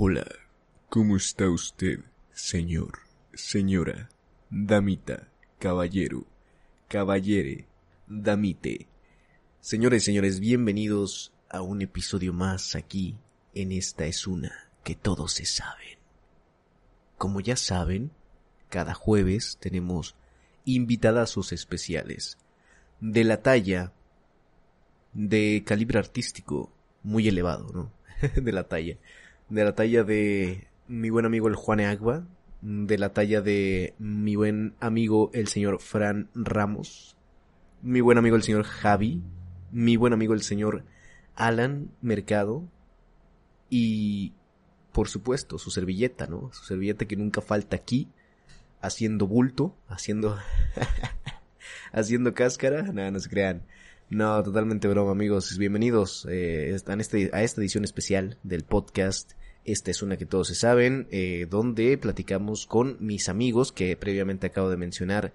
Hola, ¿cómo está usted, señor, señora, damita, caballero, caballere, damite? Señores señores, bienvenidos a un episodio más aquí en Esta es una que todos se saben. Como ya saben, cada jueves tenemos invitadazos especiales de la talla de calibre artístico muy elevado, ¿no? de la talla de la talla de mi buen amigo el Juan Agua, de la talla de mi buen amigo el señor Fran Ramos, mi buen amigo el señor Javi, mi buen amigo el señor Alan Mercado y por supuesto su servilleta, ¿no? Su servilleta que nunca falta aquí, haciendo bulto, haciendo haciendo cáscara, nada, no se crean. No, totalmente broma, amigos. Bienvenidos eh, a, este, a esta edición especial del podcast esta es una que todos se saben, eh, donde platicamos con mis amigos que previamente acabo de mencionar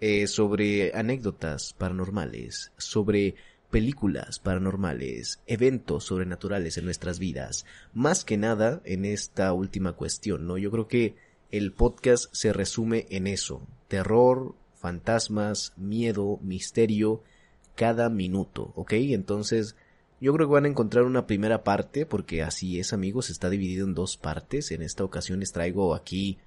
eh, sobre anécdotas paranormales, sobre películas paranormales, eventos sobrenaturales en nuestras vidas. Más que nada en esta última cuestión, ¿no? Yo creo que el podcast se resume en eso. Terror, fantasmas, miedo, misterio, cada minuto, ¿ok? Entonces, yo creo que van a encontrar una primera parte, porque así es amigos, está dividido en dos partes. En esta ocasión les traigo aquí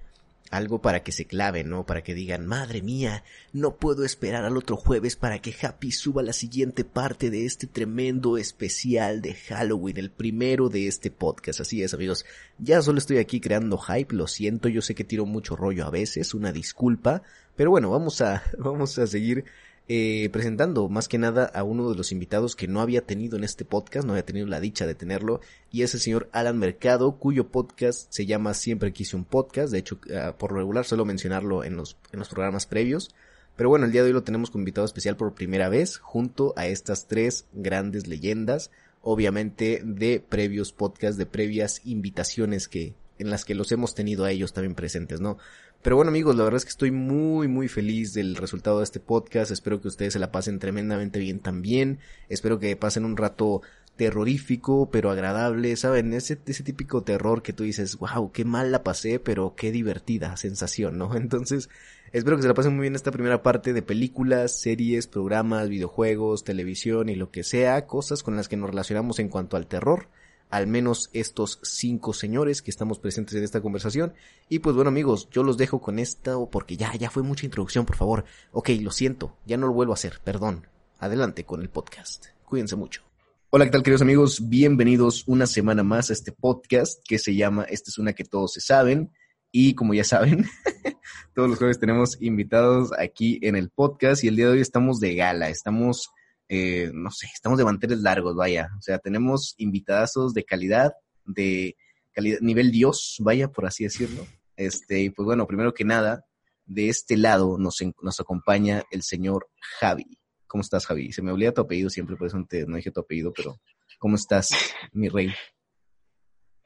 algo para que se claven, ¿no? Para que digan, madre mía, no puedo esperar al otro jueves para que Happy suba la siguiente parte de este tremendo especial de Halloween, el primero de este podcast. Así es, amigos. Ya solo estoy aquí creando hype, lo siento, yo sé que tiro mucho rollo a veces, una disculpa, pero bueno, vamos a, vamos a seguir eh, presentando más que nada a uno de los invitados que no había tenido en este podcast, no había tenido la dicha de tenerlo, y es el señor Alan Mercado, cuyo podcast se llama Siempre quise un podcast, de hecho, uh, por regular suelo mencionarlo en los, en los programas previos, pero bueno, el día de hoy lo tenemos como invitado especial por primera vez, junto a estas tres grandes leyendas, obviamente de previos podcasts, de previas invitaciones que, en las que los hemos tenido a ellos también presentes, ¿no? Pero bueno amigos, la verdad es que estoy muy muy feliz del resultado de este podcast, espero que ustedes se la pasen tremendamente bien también, espero que pasen un rato terrorífico pero agradable, ¿saben? Ese, ese típico terror que tú dices, wow, qué mal la pasé, pero qué divertida sensación, ¿no? Entonces, espero que se la pasen muy bien esta primera parte de películas, series, programas, videojuegos, televisión y lo que sea, cosas con las que nos relacionamos en cuanto al terror al menos estos cinco señores que estamos presentes en esta conversación. Y pues bueno amigos, yo los dejo con esto porque ya, ya fue mucha introducción, por favor. Ok, lo siento, ya no lo vuelvo a hacer, perdón. Adelante con el podcast. Cuídense mucho. Hola, ¿qué tal queridos amigos? Bienvenidos una semana más a este podcast que se llama Esta es una que todos se saben. Y como ya saben, todos los jueves tenemos invitados aquí en el podcast y el día de hoy estamos de gala, estamos eh, no sé, estamos de manteles largos, vaya. O sea, tenemos invitadazos de calidad, de calidad, nivel Dios, vaya, por así decirlo. Este, y pues bueno, primero que nada, de este lado nos, nos acompaña el señor Javi. ¿Cómo estás, Javi? Se me olvida tu apellido siempre, por eso no, te, no dije tu apellido, pero ¿cómo estás, mi rey?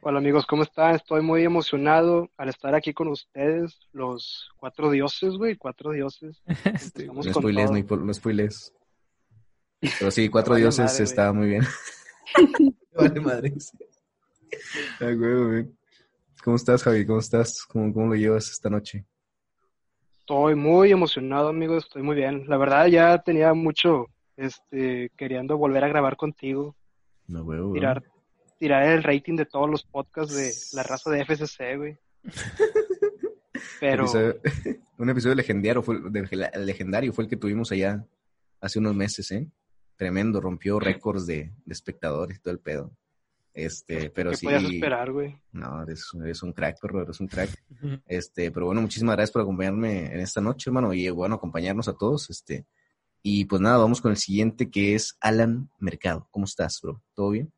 Hola amigos, ¿cómo están? Estoy muy emocionado al estar aquí con ustedes, los cuatro dioses, güey, cuatro dioses. Este, no spoiles, no, no spoiles. Pero sí, Cuatro Dioses estaba muy bien. vale madre. ¿Cómo estás, Javi? ¿Cómo estás? ¿Cómo, ¿Cómo lo llevas esta noche? Estoy muy emocionado, amigos. Estoy muy bien. La verdad, ya tenía mucho este, queriendo volver a grabar contigo. No, huevo, tirar, tirar el rating de todos los podcasts de la raza de FCC, güey. Pero... un episodio legendario fue, legendario fue el que tuvimos allá hace unos meses, ¿eh? Tremendo, rompió récords de, espectadores y todo el pedo. Este, pero ¿Qué sí. esperar, güey? No, eres, un crack, perro, eres un crack. Este, pero bueno, muchísimas gracias por acompañarme en esta noche, hermano, y bueno, acompañarnos a todos, este. Y pues nada, vamos con el siguiente que es Alan Mercado. ¿Cómo estás, bro? ¿Todo bien?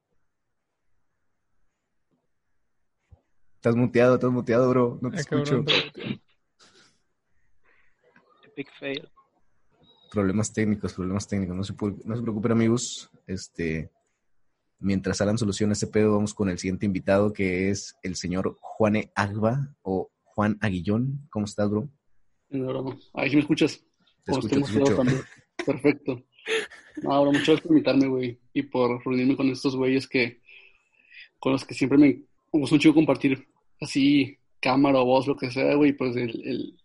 Estás muteado, estás muteado, bro. No te escucho. Epic fail problemas técnicos, problemas técnicos. No se, no se preocupen, amigos. Este, mientras Alan soluciona ese pedo, vamos con el siguiente invitado, que es el señor Juane Agba o Juan Aguillón. ¿Cómo estás, bro? No, Ahí sí me escuchas. Te escucho, escucho. Perfecto. No, bro, muchas gracias por invitarme, güey, y por reunirme con estos güeyes que, con los que siempre me es un chico compartir así cámara o voz, lo que sea, güey, pues el, el,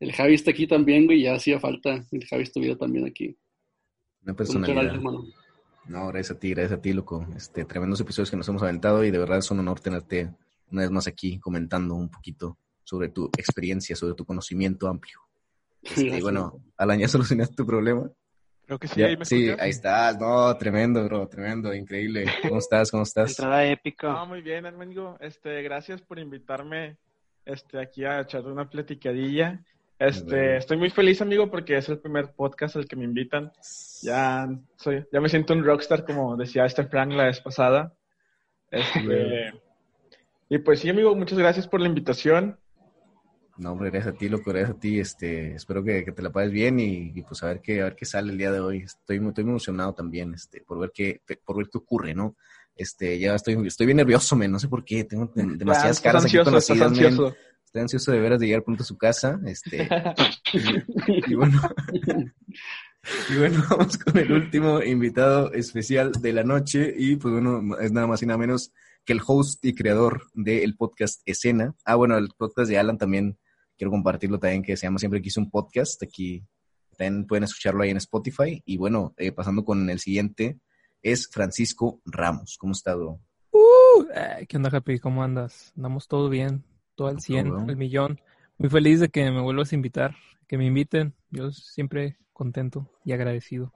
el Javi está aquí también, güey, ya hacía falta el Javi estuviera también aquí. Una personalidad. gracias, hermano. No, gracias a ti, gracias a ti, loco. Este, tremendos episodios que nos hemos aventado y de verdad es un honor tenerte una vez más aquí comentando un poquito sobre tu experiencia, sobre tu conocimiento amplio. Este, bueno, Alan, ¿ya solucionaste tu problema? Creo que sí, Ya, ahí me sí, ahí estás. No, tremendo, bro, tremendo, increíble. ¿Cómo estás? ¿Cómo estás? Entrada épica. No, muy bien, amigo. Este, gracias por invitarme este, aquí a echar una platicadilla. Este, estoy muy feliz, amigo, porque es el primer podcast al que me invitan. Ya soy, ya me siento un rockstar, como decía este Frank la vez pasada. Este, y pues sí, amigo, muchas gracias por la invitación. No, hombre, gracias a ti, loco, gracias a ti. Este, espero que, que te la pases bien y, y, pues a ver qué, a ver qué sale el día de hoy. Estoy muy, estoy muy emocionado también, este, por ver qué, por ver qué ocurre, ¿no? Este, ya estoy, estoy bien nervioso, men, no sé por qué, tengo de- demasiadas Ya, caras aquí conocidas, men. Estoy ansioso de veras de llegar pronto a su casa, este, y bueno, y bueno, vamos con el último invitado especial de la noche y pues bueno, es nada más y nada menos que el host y creador del podcast Escena. Ah, bueno, el podcast de Alan también quiero compartirlo también, que se llama Siempre Quise un Podcast. Aquí también pueden escucharlo ahí en Spotify. Y bueno, eh, pasando con el siguiente, es Francisco Ramos. ¿Cómo está, bro? Uh, eh, ¿Qué onda, Happy? ¿Cómo andas? Andamos todo bien, todo al Todo 100, bueno. al millón. Muy feliz de que me vuelvas a invitar, que me inviten. Yo siempre contento y agradecido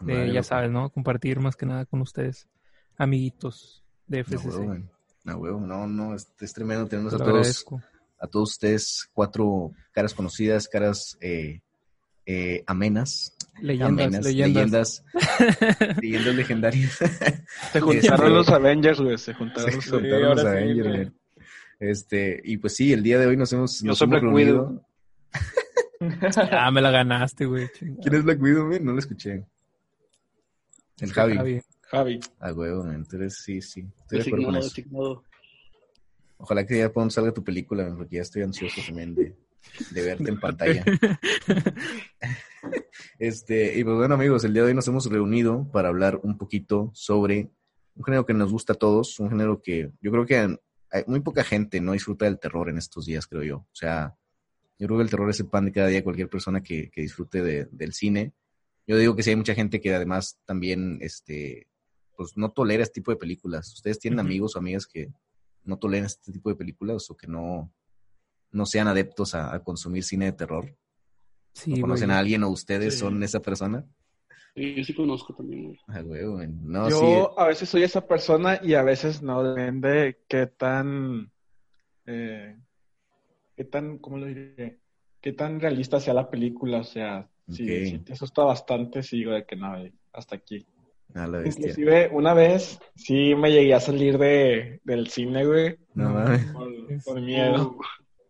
de, ya sabes, ¿no? Compartir más que nada con ustedes, amiguitos de No, FCC. No, huevo, no, no, es, es tremendo tenernos Te a lo todos, agradezco. a todos ustedes, cuatro caras conocidas, caras eh, eh, amenas, Leyendas, amenas, leyendas. leyendas, leyendas legendarias. Se juntaron Este- los Avengers, güey. Se juntaron Se los juntaron Avengers, güey. Este, y pues sí, el día de hoy nos hemos, Yo nos soy hemos Black Widow. Ah, me la ganaste, güey. ¿Quién es Black Widow, man? No lo escuché. El Javi. Javi. Ah, huevo, man. Entonces sí, sí. Estoy de acuerdo. Ojalá que ya pronto salga tu película, man, porque ya estoy ansioso también de, de verte en pantalla. Este, y pues bueno, amigos, el día de hoy nos hemos reunido para hablar un poquito sobre un género que nos gusta a todos, un género que yo creo que muy poca gente no disfruta del terror en estos días, creo yo. O sea, yo creo que el terror es el pan de cada día de cualquier persona que, que disfrute de- del cine. Yo digo que sí hay mucha gente que además también, este, pues no tolera este tipo de películas. ¿Ustedes tienen amigos o amigas que no toleran este tipo de películas o que no, no sean adeptos a, a consumir cine de terror? Sí, ¿O conocen a alguien o ustedes Sí. son esa persona? Sí, yo sí conozco también, güey. Ah. No, Yo sí. a veces soy esa persona y a veces no, depende de qué tan, eh, qué tan, ¿cómo lo diré? Qué tan realista sea la película, o sea, si, te asusta bastante, sí digo de que no, eh, hasta aquí. La. Inclusive una vez sí me llegué a salir de, del cine, güey, No mames. por, por miedo.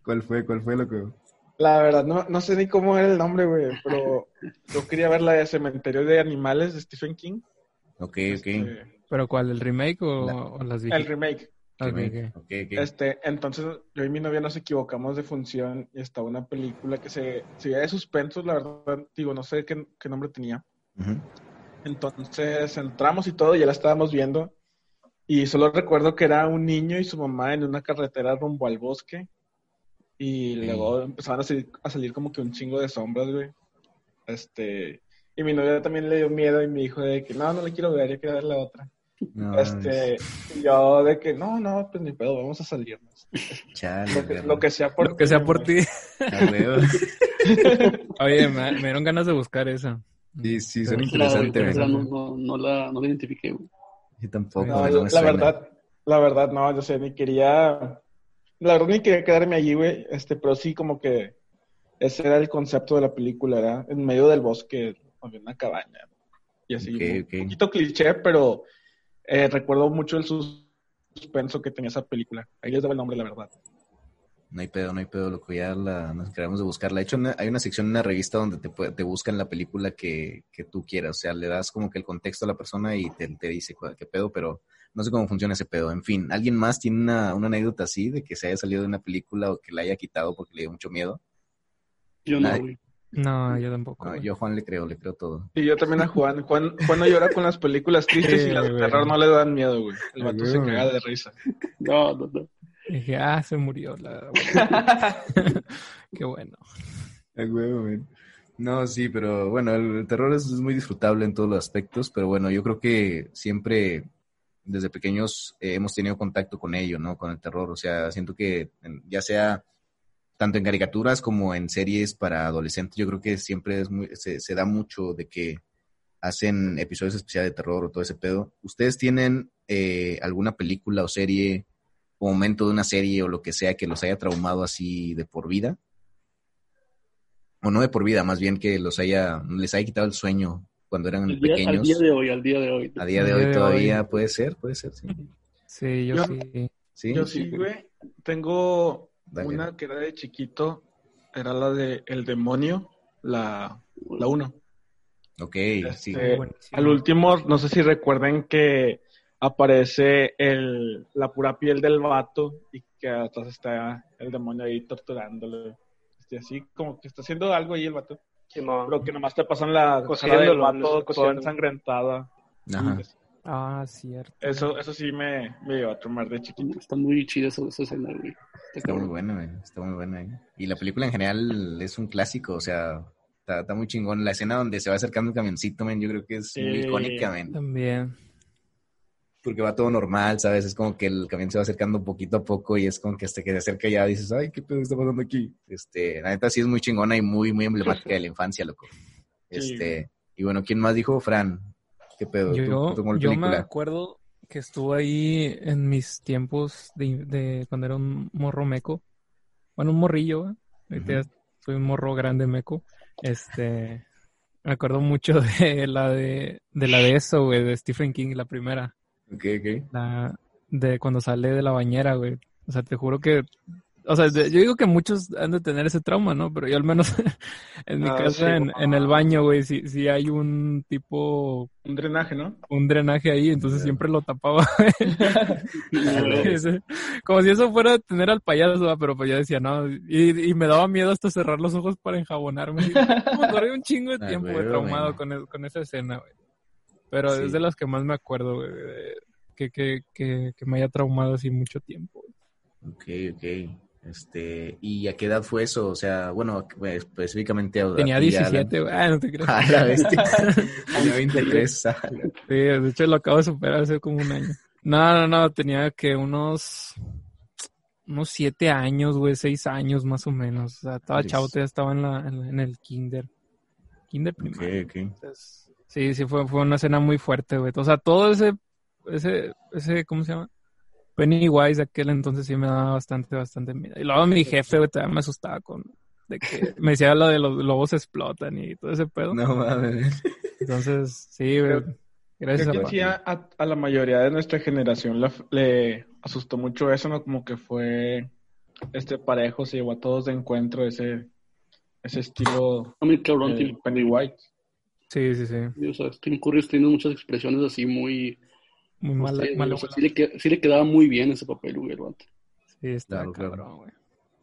¿Cuál fue? ¿Cuál fue, loco? La verdad, no, no sé ni cómo era el nombre, güey, pero yo quería ver la de Cementerio de Animales de Stephen King. Ok, ok. Este, ¿Pero cuál? ¿El remake o, La- o las el remake. Ah, ok, Ok, ok. ok. Este, entonces yo y mi novia nos equivocamos de función y estaba una película que se, se veía de suspenso, la verdad, digo, no sé qué, qué nombre tenía. Ujú. Entonces entramos y todo, ya la estábamos viendo. Y solo recuerdo que era un niño y su mamá en una carretera rumbo al bosque. Y Sí. luego empezaban a salir, a salir como que un chingo de sombras, güey. Este, y mi novia también le dio miedo y me dijo de que no, no la quiero ver, yo quiero ver la otra. No, Este, y yo de que no, no, pues ni pedo, vamos a salirnos. Chale, Lo que, lo que sea por Lo que sea por ti. Oye, me, me dieron ganas de buscar esa. Sí, sí, suena Pero- La, güey, interesante, pero güey. la- no, no, no la, no la identifiqué, güey. Yo tampoco, No, yo- la suena. verdad, la verdad, no, yo sé, ni quería, la verdad ni quería quedarme allí, güey, este, pero sí como que ese era el concepto de la película, era en medio del bosque, había una cabaña, y así, un poquito cliché, pero eh, recuerdo mucho el sus- suspenso que tenía esa película, ahí les daba el nombre, la verdad. No hay pedo, no hay pedo, loco. Ya la, nos encargamos de buscarla. De hecho, una- hay una sección en una revista donde te, te buscan la película que, que tú quieras. O sea, le das como que el contexto a la persona y te, te dice qué pedo, pero no sé cómo funciona ese pedo. En fin, ¿alguien más tiene una, una anécdota así de que se haya salido de una película o que la haya quitado porque le dio mucho miedo? Yo no, güey. No, yo tampoco. No, yo a Juan le creo, le creo todo. Y yo también a Juan. Juan, Juan no llora con las películas tristes y las de terror no le dan miedo, güey. El vato se caga de risa. No, no, no. Dije, ah, se murió la... Qué bueno. A huevo, man. No, sí, pero bueno, el, el terror es, es muy disfrutable en todos los aspectos, pero bueno, yo creo que siempre desde pequeños eh, hemos tenido contacto con ello, ¿no? Con el terror, o sea, siento que ya sea tanto en caricaturas como en series para adolescentes, yo creo que siempre es muy, se, se da mucho de que hacen episodios especiales de terror o todo ese pedo. ¿Ustedes tienen eh, alguna película o serie o momento de una serie o lo que sea que los haya traumado así de por vida? O no de por vida, más bien que los haya, les haya quitado el sueño cuando eran Al día, al pequeños. día de hoy, al día de hoy. A día de Al hoy día de todavía hoy. puede ser, puede ser, sí. Sí, yo, Yo- sí. Sí, Yo sí, güey. Tengo Dale. una que era de chiquito. Era la de El Demonio, la, la 1. ok, sí. Este, al último, no sé si recuerden que aparece el, la pura piel del vato y que atrás está el demonio ahí torturándolo. Este, así como que está haciendo algo ahí el vato. Simón. Pero que nomás te pasan la cara del vato lo toda ensangrentada. Ajá. Ah, cierto. Eso, eso sí me, me llevó a traumar de chiquito. Está muy chida esa, esa escena, güey. Está muy buena, güey, está muy buena. eh. Y la película en general es un clásico, o sea, está, está muy chingón. La escena donde se va acercando el camioncito, men, yo creo que es muy Sí. icónica, men. También. Porque va todo normal, ¿sabes? Es como que el camión se va acercando poquito a poco y es como que hasta que se acerca ya dices, ay, ¿qué pedo está pasando aquí? Este, la neta sí es muy chingona y muy, muy emblemática de la infancia, loco. Este, y bueno, ¿quién más dijo? Fran. ¿Qué pedo? Yo, ¿Tú- tú yo me acuerdo que estuvo ahí en mis tiempos de, de cuando era un morro meco. Bueno, un morrillo, ¿eh? Ahorita soy un morro grande meco. Este, me acuerdo mucho de la de, de la de eso, güey, de Stephen King, la primera. Ok, ok. La de cuando sale de la bañera, güey. O sea, te juro que, o sea, de- yo digo que muchos han de tener ese trauma, ¿no? Pero yo al menos en mi Ah, casa, sí. en, en el baño, güey, sí, sí hay un tipo Un drenaje, ¿no? un drenaje ahí, entonces siempre lo tapaba. Como si eso fuera tener al payaso, pero pues yo decía, no, y, y me daba miedo hasta cerrar los ojos para enjabonarme. Me acordé un chingo de Ah, tiempo, güey, güey, traumado güey. con, e- con esa escena, güey. Pero Sí. es de las que más me acuerdo, güey, de- que, que, que, que me haya traumado así mucho tiempo. güey. Ok, ok. Este, ¿y a qué edad fue eso? O sea, bueno, pues, específicamente a Tenía a ti, Alan. 17, güey, ah, no te creas. A la bestia. Tenía 23. ah, Sí, de hecho lo acabo de superar hace como un año. No, no, no, tenía que unos unos siete años, güey, seis años más o menos. O sea, estaba chavo, todavía estaba en, la, en, en el kinder. Kinder primario. Ok, ok. Entonces, sí, sí, fue, fue una escena muy fuerte, güey. O sea, todo ese, ese, ese, ¿cómo se llama? Pennywise de aquel entonces sí me daba bastante, bastante miedo. Y luego mi jefe, güey, todavía me asustaba con, de que me decía lo de los lobos explotan y todo ese pedo. No mames. Entonces, sí, güey. Gracias Creo a que sí, a, a- a la mayoría de nuestra generación le, le asustó mucho eso, ¿no? Como que fue este parejo, se llevó a todos de encuentro ese, ese estilo muy cabrón. Pennywise. Sí, sí, sí. O sea, Tim Curry tiene muchas expresiones así muy... Muy mala o sea, sí, le, que- sí le quedaba muy bien ese papel, güey. Sí, está Claro, claro. cabrón, güey.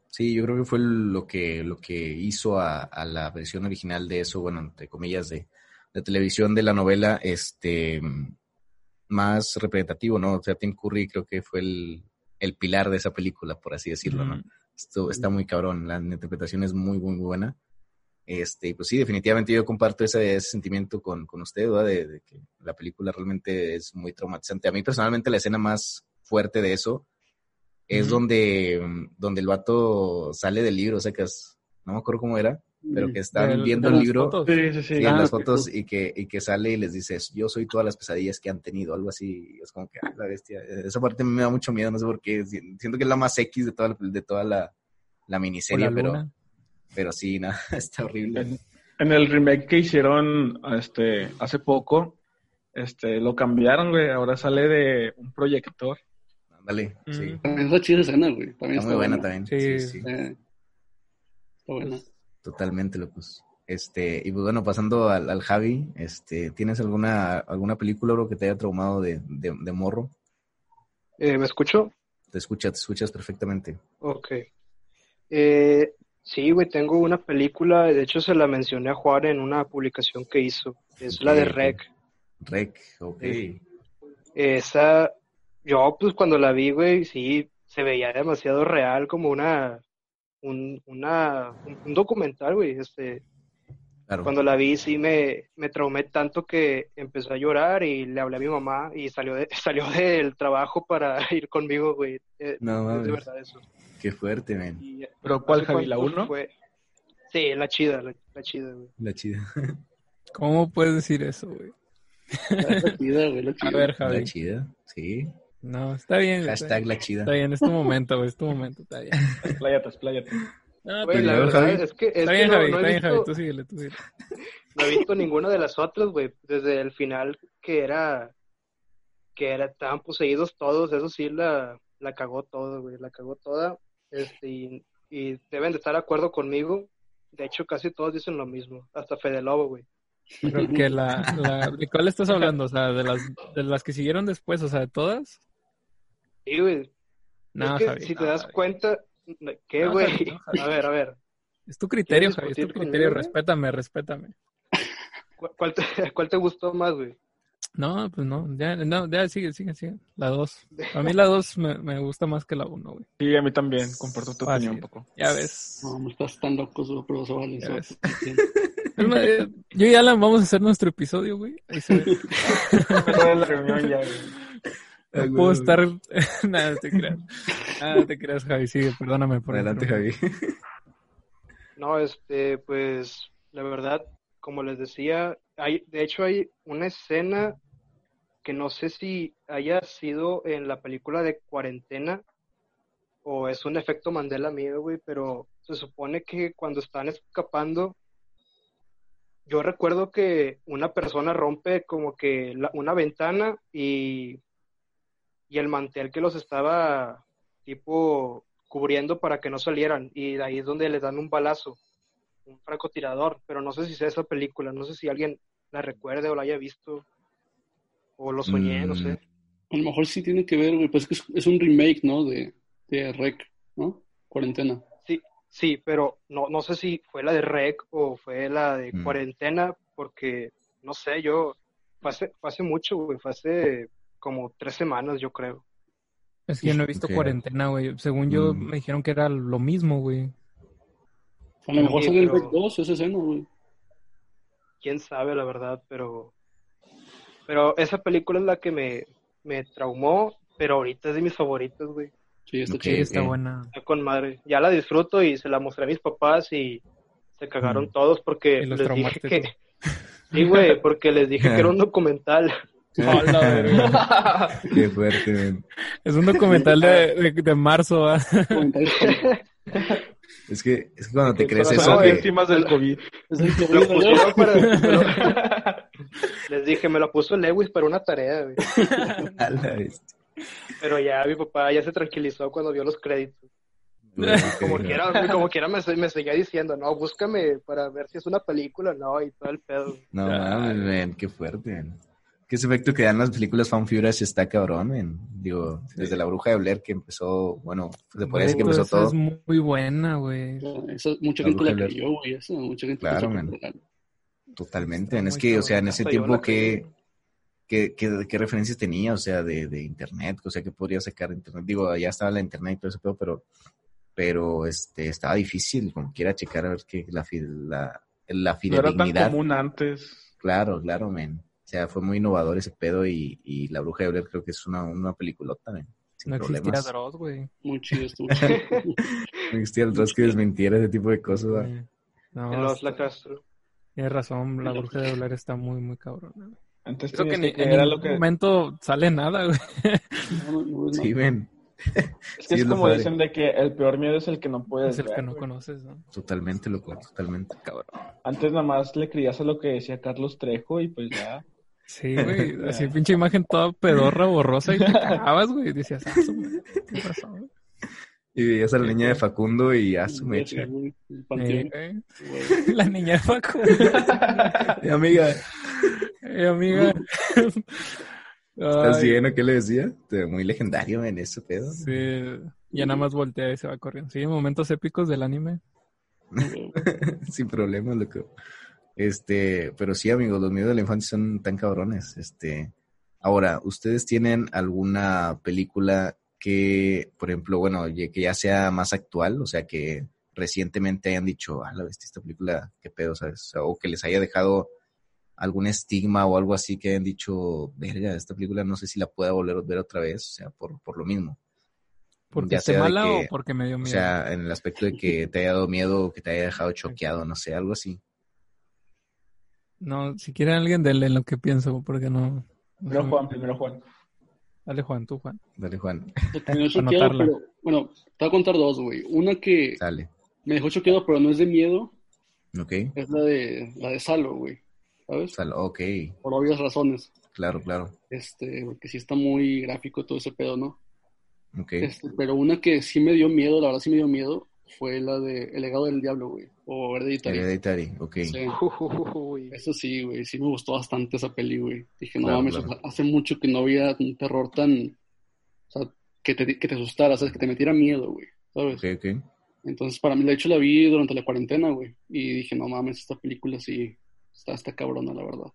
Sí, yo creo que fue lo que, lo que hizo a, a la versión original de eso, bueno, entre comillas, de, de televisión de la novela, este, más representativo, ¿no? O sea, Tim Curry creo que fue el, el pilar de esa película, por así decirlo, ¿no? Ujú. Esto está muy cabrón, la interpretación es muy, muy buena. Este, pues sí, definitivamente yo comparto ese, ese sentimiento con, con usted, ¿verdad? De, de que la película realmente es muy traumatizante. A mí personalmente la escena más fuerte de eso es donde, mm, donde el vato sale del libro, o sea, que es- no me acuerdo cómo era, pero que están viendo de el libro fotos. Sí, sí, sí. sí, en Ah, las fotos y que, y que sale y les dice, yo soy todas las pesadillas que han tenido, algo así, es como que, ah, la bestia, esa parte me da mucho miedo, no sé por qué, si- siento que es la más X de toda la, de toda la, la miniserie, la pero, luna. Pero sí, nada, está horrible. En, en el remake que hicieron este, hace poco, este, lo cambiaron, güey. Ahora sale de un proyector. Ándale, sí. Mm. También está chida esa escena, güey. También Está muy buena también. Sí. Sí, sí, Eh, está buena. totalmente, locos. Este, y pues bueno, pasando al, al Javi, este, ¿tienes alguna, alguna película, bro, que te haya traumado de, de, de morro? Eh, ¿Me escucho? Te escuchas, te escuchas perfectamente. Ok. Eh, Sí, güey, tengo una película, de hecho se la mencioné a Juan en una publicación que hizo, es la de. Rec. Rec, ok. Sí. Esa, yo pues cuando la vi, güey, sí, se veía demasiado real, como una, un, una, un, un documental, güey, este, Claro. cuando la vi sí me, me traumé tanto que empecé a llorar y le hablé a mi mamá y salió de, salió del trabajo para ir conmigo, güey, Eh, No es de verdad eso. Qué fuerte, men. Y, ¿Pero cuál, ¿hace Javi? ¿La cuánto uno? fue? Sí, la chida, la, la chida, güey. La chida. ¿Cómo puedes decir eso, güey? La chida, güey, la A ver, La Javi. chida, sí. No, está bien. güey, está Hashtag bien. la chida. Está bien, es tu momento, güey, es tu momento, está bien. Expláyate, expláyate. No, Güey, está la verdad Javi. es que, es Está que bien, no, Javi, no he está bien, Javi, visto- tú síguele, tú síguele. no he visto ninguna de las otras, güey, desde el final que era, que era, estaban poseídos todos, eso sí la, la cagó todo, güey, la cagó toda, este, y, y deben de estar de acuerdo conmigo, de hecho casi todos dicen lo mismo, hasta Fede Lobo, güey. Pero que la, la, ¿de cuál estás hablando? O sea, de las, de las que siguieron después, o sea, de todas. Sí, güey, No, es que Javi, si te no, das Javi. cuenta, ¿qué, No, güey? Javi, no, Javi. A ver, a ver, Es tu criterio, ¿Quieres Javi, es tu criterio. conmigo? Respétame, respétame. ¿cuál, cuál te, cuál te gustó más, güey? No, pues no, ya, no, ya sigue, sigue, sigue. La dos. A mí la dos me, me gusta más que la uno, güey. Sí, a mí también, comparto tu opinión un poco. Ya ves. No, me estás tan loco, pero se vale. Ya ves. Yo y Alan vamos a hacer nuestro episodio, güey. Ahí se ve. La reunión ya, güey. Ay, No puedo güey. estar. Nada, te creas. Nada, te creas, Javi. Sigue, perdóname por Adelante. Javi. No, este, pues, la verdad, como les decía, hay, de hecho hay una escena que no sé si haya sido en la película de Cuarentena o es un efecto Mandela mío, güey, pero se supone que cuando están escapando, yo recuerdo que una persona rompe como que la- una ventana y, y el mantel que los estaba tipo cubriendo para que no salieran y de ahí es donde les dan un balazo, un francotirador, pero no sé si sea esa película, no sé si alguien la recuerde o la haya visto o lo soñé, no Mm. sé. A lo mejor sí tiene que ver, güey, pues es que es, es un remake, ¿no? De, de Rec, ¿no? Cuarentena. Sí, sí, pero no, no sé si fue la de Rec o fue la de Mm. Cuarentena, porque no sé, yo fue hace, fue hace mucho, güey, fue hace como tres semanas, yo creo. Es que yo no he visto cuarentena, güey. Según yo, Mm. me dijeron que era lo mismo, güey. A lo mejor Sí, pero- Rec 2 esa escena, güey. quién sabe la verdad, pero pero esa película es la que me, me traumó, pero ahorita es de mis favoritas, güey. Sí, está Ok. Sí, chido. está buena. Está con madre. Ya la disfruto y se la mostré a mis papás y se cagaron Mm. todos porque les dije que tú. sí, güey, porque les dije que era un documental. Qué fuerte, men. Es un documental de, de, de marzo, ¿va? Es que, es que cuando te crees eso, víctimas del COVID. Pusieron para- les dije, me lo puso Lewis para una tarea, güey. A la bestia. Pero ya mi papá ya se tranquilizó cuando vio los créditos. Como quiera, como quiera me, me seguía diciendo, no, búscame para ver si es una película, no, y todo el pedo. No mames, qué fuerte, men. Que ese efecto que dan las películas Fan Furious está cabrón. Digo, desde la bruja de Blair que empezó, bueno, se podría decir que empezó todo. Es muy buena, güey. Esa- mucha La gente la creyó, güey. Esa, mucha gente Claro, que man. Totalmente. Está Es que, o sea, en ese tiempo la que. ¿Qué, qué, qué referencias tenía? O sea, de, de internet, o sea, que podría sacar de internet. Digo, ya estaba la internet y todo eso, pero, pero, pero este, estaba difícil, como quiera checar a ver que la, fi- la, la No era tan fidedignidad. común antes. Claro, claro, men. O sea, fue muy innovador ese pedo y, y La Bruja de Blair creo que es una, una peliculota, men. Sin No existía. Dross, güey. Muy chido esto. muy chido. No existía el Dross que desmintiera ese tipo de cosas. ¿va? Sí. No, Castro. tienes razón, la bruja de Blair está muy, muy cabrona. güey. Antes Creo que tenías ni, que en ningún lo que... momento sale nada, güey. No, no, no, no. Sí, men. Es que Sí, es como padre. dicen de que el peor miedo es el que no puedes Es el ver, que no güey. conoces, ¿no? Totalmente, loco, totalmente. Cabrón. Antes nada más le creías a lo que decía Carlos Trejo y pues ya. Sí, güey. Así pinche imagen toda pedorra, borrosa y te cagabas, güey. Y decías, ah, su madre, tienes razón. Y veías a la niña de Facundo y a su mecha. Güey, güey. güey. La niña de Facu. Y amiga, Eh, amiga. ¿estás bien o qué le decía? Muy legendario en ese pedo. Sí, ya nada más voltea y se va corriendo. Sí, momentos épicos del anime. Sin problema, loco. Este, pero sí, amigos, los miedos de la infancia son tan cabrones. Este, ahora, ¿ustedes tienen alguna película que, por ejemplo, bueno, que ya sea más actual, o sea, que recientemente hayan dicho, ah, la bestia, esta película, qué pedo, ¿sabes? O que les haya dejado algún estigma o algo así que hayan dicho, verga, esta película no sé si la pueda volver a ver otra vez, o sea, por, por lo mismo. ¿Porque esté mala o porque me dio miedo? O sea, en el aspecto de que te haya dado miedo o que te haya dejado choqueado, no sé, algo así. No, si quiere alguien, denle lo que pienso, porque no. Primero Juan, primero Juan. Dale, Juan, tú, Juan. Dale, Juan. Me choqueado, pero, bueno, te voy a contar dos, güey. Una que Dale. me dejó choqueado, pero no es de miedo. Ok. Es la de, la de Salo, güey. ¿Sabes? Salo, ok. Por obvias razones. Claro, claro. Este, porque sí está muy gráfico todo ese pedo, ¿no? Ok. Este, pero una que sí me dio miedo, la verdad sí me dio miedo, fue la de El legado del diablo, güey. O Hereditary. Hereditary, ok. Sí. Uy. Eso sí, güey, sí me gustó bastante esa peli, güey. Dije, no Claro, mames, claro. hace mucho que no había un terror tan, o sea, que te, que te asustara, ¿sabes? Que te metiera miedo, güey, ¿sabes? Ok, ok. Entonces, para mí, de hecho, la vi durante la cuarentena, güey. Y dije, no mames, esta película sí está, está cabrona, la verdad.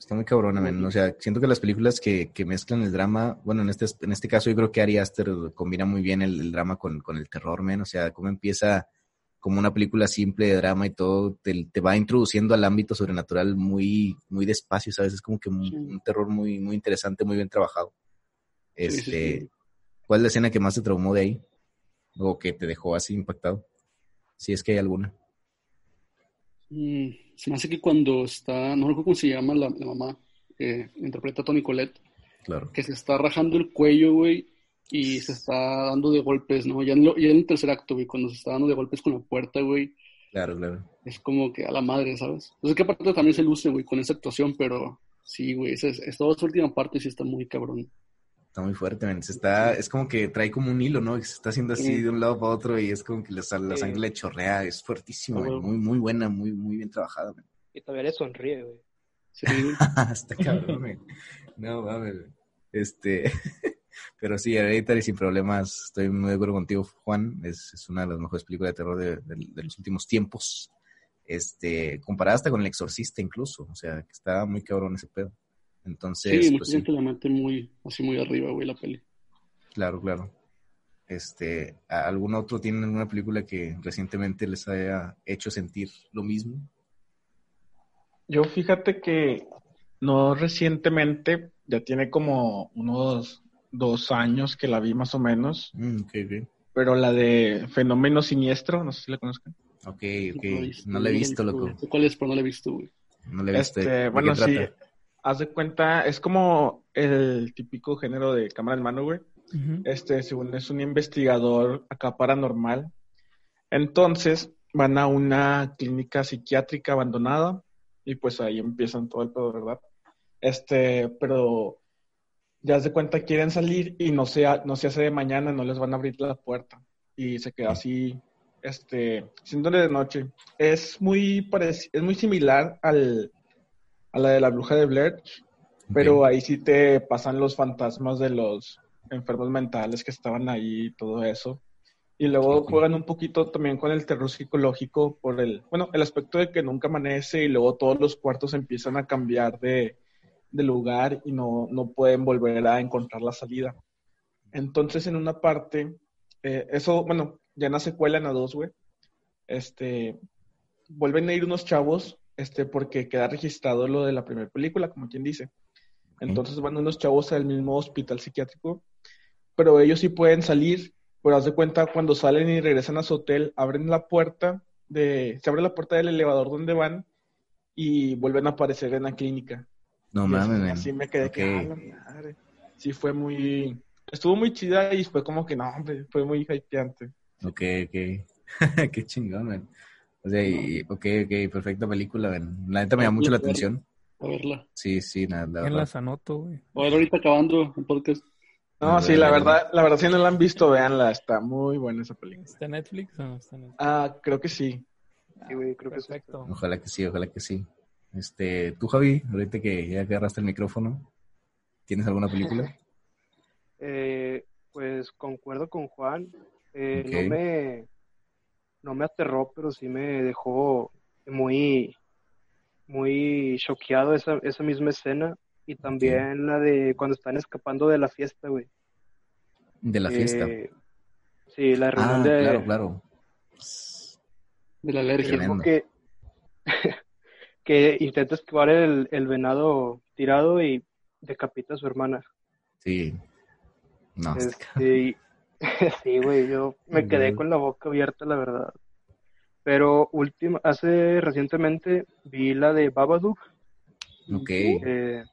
Está muy cabrona, men. O sea, siento que las películas que, que mezclan el drama, bueno, en este, en este caso yo creo que Ari Aster combina muy bien el, el drama con, con el terror, men. O sea, cómo empieza como una película simple de drama y todo, te, te va introduciendo al ámbito sobrenatural muy, muy despacio, ¿sabes? Es como que un, Sí. un terror muy, muy interesante, muy bien trabajado. Sí, Este, sí. ¿cuál es la escena que más te traumó de ahí? O que te dejó así impactado? Si es que hay alguna. Mm, se me hace que cuando está, no recuerdo cómo se llama la, la mamá, que interpreta a Tony Colette, Claro. que se está rajando el cuello, güey, y se está dando de golpes, ¿no? Ya en, lo- ya en el tercer acto, güey, cuando se está dando de golpes con la puerta, güey, Claro, claro. es como que a la madre, ¿sabes? Entonces, que aparte también se luce, güey, con esa actuación, pero sí, güey, esa, es- esta esa última parte sí está muy cabrón. Está muy fuerte, men. Se está, es como que trae como un hilo, ¿no? Que se está haciendo así Sí. de un lado para otro y es como que la, sal- la Sí. sangre le chorrea. Es fuertísimo. Muy, muy buena, muy, muy bien trabajada, men. Y todavía le sonríe, güey. Sí, Está cabrón, men. No, mames. Este, pero sí, Hereditary sin problemas. Estoy muy de acuerdo contigo, Juan. Es, es una de las mejores películas de terror de, de- de los últimos tiempos. Este, comparada hasta con El Exorcista incluso. O sea, que está muy cabrón ese pedo. Entonces, sí, mucha pues sí. gente la mete muy, así muy arriba, güey, la peli. Claro, claro. Este, ¿a- ¿algún otro tiene alguna película que recientemente les haya hecho sentir lo mismo? Yo fíjate que no recientemente, ya tiene como unos dos años que la vi más o menos, Mm, ok, ok. pero la de Fenómeno Siniestro, no sé si la conozcan. Ok, ok. No la he visto, loco. ¿Cuál es? Pero no la he visto, güey. No la he visto. Este, ¿De qué bueno, sí, trata? Haz de cuenta, es como el típico género de cámara en mano, güey. Este, según es un investigador acá paranormal. Entonces van a una clínica psiquiátrica abandonada y pues ahí empiezan todo el pedo, ¿verdad? Este, pero ya haz de cuenta quieren salir y no se, ha- no se hace de mañana, no les van a abrir la puerta y se queda así, este, siéndole de noche. Es muy es muy similar al, a la de la bruja de Blair, pero ahí sí te pasan los fantasmas de los enfermos mentales que estaban ahí y todo eso. Y luego juegan un poquito también con el terror psicológico por el, bueno, el aspecto de que nunca amanece y luego todos los cuartos empiezan a cambiar de, de lugar y no, no pueden volver a encontrar la salida. Entonces, en una parte, eh, eso, bueno, ya en la secuela, en la 2, güey, este, vuelven a ir unos chavos, este, porque queda registrado lo de la primera película, como quien dice. Entonces van unos chavos al mismo hospital psiquiátrico, pero ellos sí pueden salir, pero haz de cuenta cuando salen y regresan a su hotel, abren la puerta de, se abre la puerta del elevador donde van y vuelven a aparecer en la clínica. No mames, así, me quedé que. "Ah, la madre". Sí, fue muy, estuvo muy chida y fue como que no, hombre, fue muy hypeante. Ok, ok. Qué chingón, man. O sea, y, ok, ok, perfecta película. La neta me llama mucho la atención. A verla. Sí, sí, nada, la En las anoto, güey. A ver, ahorita acabando el podcast. No, sí, la verdad, la verdad, si no la han visto, véanla, está muy buena esa película. ¿Está en Netflix o no está en Netflix? Ah, creo que sí. Sí, güey, creo que sí. Perfecto. Ojalá que sí, ojalá que sí. Este, tú, Javi, ahorita que ya agarraste el micrófono, ¿tienes alguna película? Eh, pues concuerdo con Juan. Eh. No me no me aterró, pero sí me dejó muy, muy choqueado esa, esa misma escena. Y también la de cuando están escapando de la fiesta, güey. De la fiesta. Eh, sí, la reunión Ah, de... claro, claro. De la alergia. Que, que intenta esquivar el, el venado tirado y decapita a su hermana. Sí. No, Este, sí, güey, yo me quedé con la boca abierta, la verdad. Pero última, hace recientemente vi la de Babadook. ok. eh,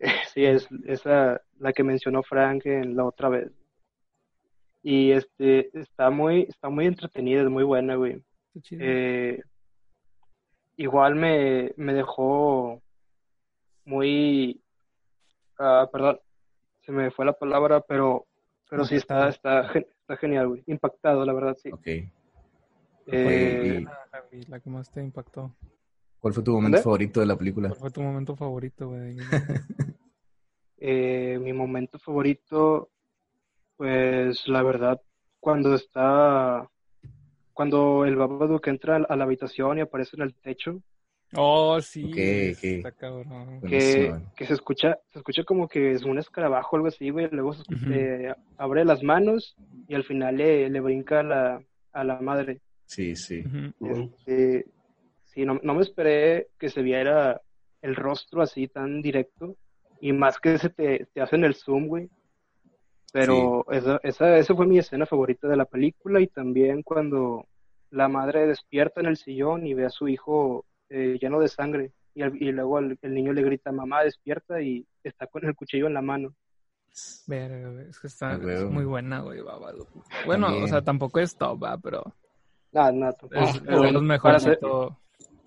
sí, es esa la que mencionó Frank en la otra vez. Y este está muy, está muy entretenida, es muy buena, güey. Eh, igual me, me dejó muy, ah, perdón, se me fue la palabra, pero, pero sí está, está, está genial, güey. Impactado, la verdad, sí. Ok. Eh, y- la que más te impactó. ¿Cuál fue tu momento ¿Dónde? favorito de la película? ¿Cuál fue tu momento favorito, güey? eh, mi momento favorito, pues la verdad, cuando está, cuando el Babadook entra a la habitación y aparece en el techo, Oh, sí. Está cabrón. que, que se escucha, se escucha como que es un escarabajo o algo así, güey, luego se eh, abre las manos y al final le, le brinca a la, a la madre. Sí, sí. Este, sí, no, no me esperé que se viera el rostro así tan directo y más que se te, te hacen el zoom, güey. Pero esa, esa, esa fue mi escena favorita de la película y también cuando la madre despierta en el sillón y ve a su hijo eh, lleno de sangre y, al- y luego el, el niño le grita, mamá, despierta y está con el cuchillo en la mano. Verga, Es que está Ah, es muy buena, güey, Babadook. Bueno, También. o sea, tampoco es top, ¿va? pero Nada, nada, tampoco. es, es pero de los para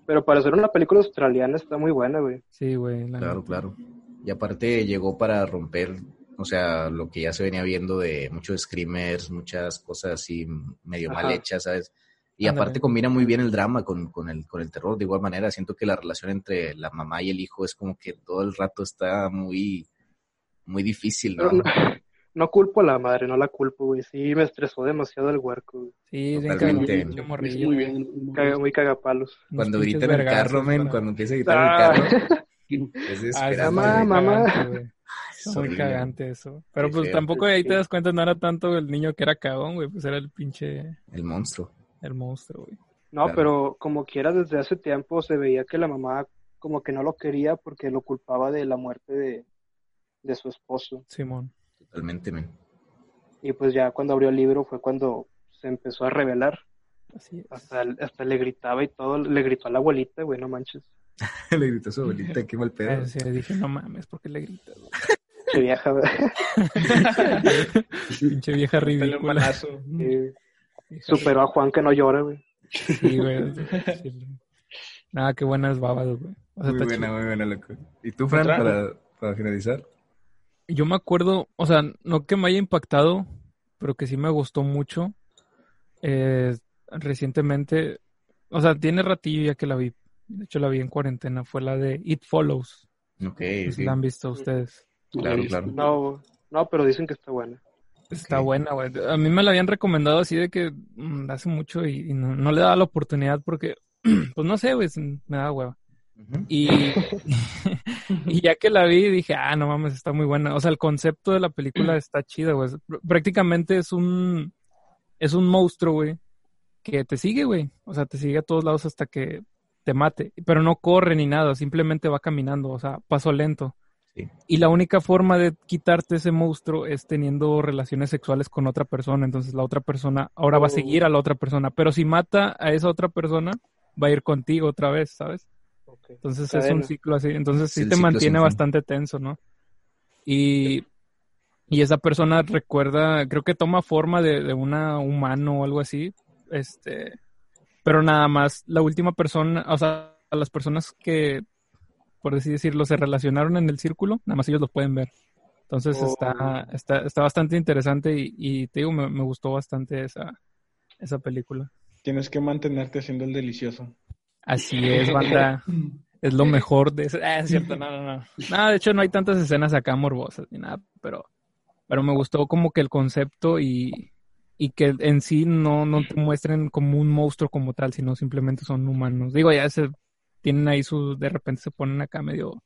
Pero para hacer una película australiana está muy buena, güey. Sí, güey. la Claro, neta. claro. Y aparte llegó para romper, o sea, lo que ya se venía viendo de muchos screamers, muchas cosas así medio Ajá. mal hechas, ¿sabes? Y Ándale. aparte combina muy bien el drama con, con, el, con el terror. De igual manera, siento que la relación entre la mamá y el hijo es como que todo el rato está muy, muy difícil, ¿no? No, no culpo a la madre, no la culpo, güey. Sí, me estresó demasiado el huerco, güey. Sí, Totalmente. hizo morrillo, muy bien. Caga- muy cagapalos. Cuando grita en el carro, men, para- cuando empieza a gritar Ah, en el carro, es Ah, desesperante. está Mamá, mamá. cagante. Es muy horrible. cagante eso. Pero Qué pues feo. tampoco ahí te das cuenta, no era tanto el niño que era cagón, güey. Pues era el pinche, El monstruo. El monstruo, güey. No, Claro. pero como quiera, desde hace tiempo se veía que la mamá como que no lo quería porque lo culpaba de la muerte de, de su esposo. Simón. Totalmente, men. Y pues ya cuando abrió el libro fue cuando se empezó a revelar. Así es. Hasta, hasta le gritaba y todo, le gritó a la abuelita, güey, no manches. Le gritó a su abuelita, qué mal pedo. Sí, dije, no mames, ¿por qué le gritas? Qué vieja, güey. Pinche vieja Dale un ridícula. manazo. Superó a Juan que no llora, güey. Sí, güey. Nada, qué buena es Babadook, güey. O sea, Muy buena, chido. muy buena, loco. ¿Y tú, Fran, para, para finalizar? Yo me acuerdo, o sea, no que me haya impactado, pero que sí me gustó mucho. Eh, recientemente, o sea, tiene ratillo ya que la vi. De hecho, la vi en cuarentena. Fue la de It Follows. Ok, sí. la han visto ustedes. Claro, claro. No, no, pero dicen que está buena. Está buena, güey. A mí me la habían recomendado así de que mm, hace mucho y, y no, no le daba la oportunidad porque, pues no sé, güey, me da hueva. Y, y ya que la vi, dije, ah, no mames, está muy buena. O sea, el concepto de la película está chido, güey. Pr- Prácticamente es un, es un monstruo, güey, que te sigue, güey. O sea, te sigue a todos lados hasta que te mate. Pero no corre ni nada, simplemente va caminando, o sea, paso lento. Sí. Y la única forma de quitarte ese monstruo es teniendo relaciones sexuales con otra persona. Entonces la otra persona ahora va a seguir a la otra persona. Pero si mata a esa otra persona, va a ir contigo otra vez, ¿sabes? Entonces es un ciclo así. Entonces sí te mantiene bastante tenso, ¿no? Y, y esa persona recuerda, creo que toma forma de, de una humano o algo así. Este, pero nada más, la última persona, o sea, a las personas que, por así decirlo, se relacionaron en el círculo, nada más ellos lo pueden ver. Entonces Oh. está, está, está bastante interesante y, y te digo, me, me gustó bastante esa, esa película. Tienes que mantenerte haciendo el delicioso. Así es, banda. Es lo mejor de ese. Ah, es cierto, no, no, no. No, de hecho no hay tantas escenas acá morbosas ni nada, pero, pero me gustó como que el concepto y, y que en sí no, no te muestren como un monstruo como tal, sino simplemente son humanos. Digo, ya se tienen ahí sus, de repente se ponen acá medio,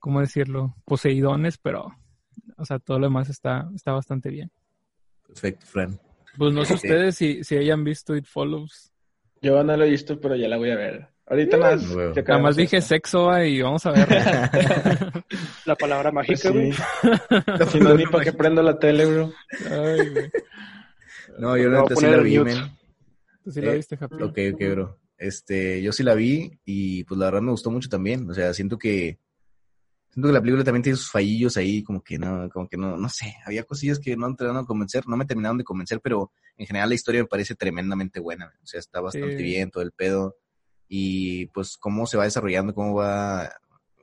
¿cómo decirlo? Poseidones, pero, o sea, todo lo demás está, está bastante bien. Perfecto, Fran. Pues no sé ustedes si, si hayan visto It Follows. Yo no lo he visto, pero ya la voy a ver. Ahorita más. Huevo. Nada más dije sexo y vamos a ver. La palabra mágica, Sí. güey. Si no, ni para que prendo la tele, bro. Ay, güey. No, yo a neta sí la vi, men. ¿Tú sí la Eh, viste, Happy? Ok, ok, bro. Este, yo sí la vi y pues la verdad me gustó mucho también. O sea, siento que siento que la película también tiene sus fallillos ahí, como que no, como que no, no sé, había cosillas que no terminaron de convencer, no me terminaron de convencer, pero en general la historia me parece tremendamente buena. O sea, está bastante Sí. bien todo el pedo y pues cómo se va desarrollando, cómo va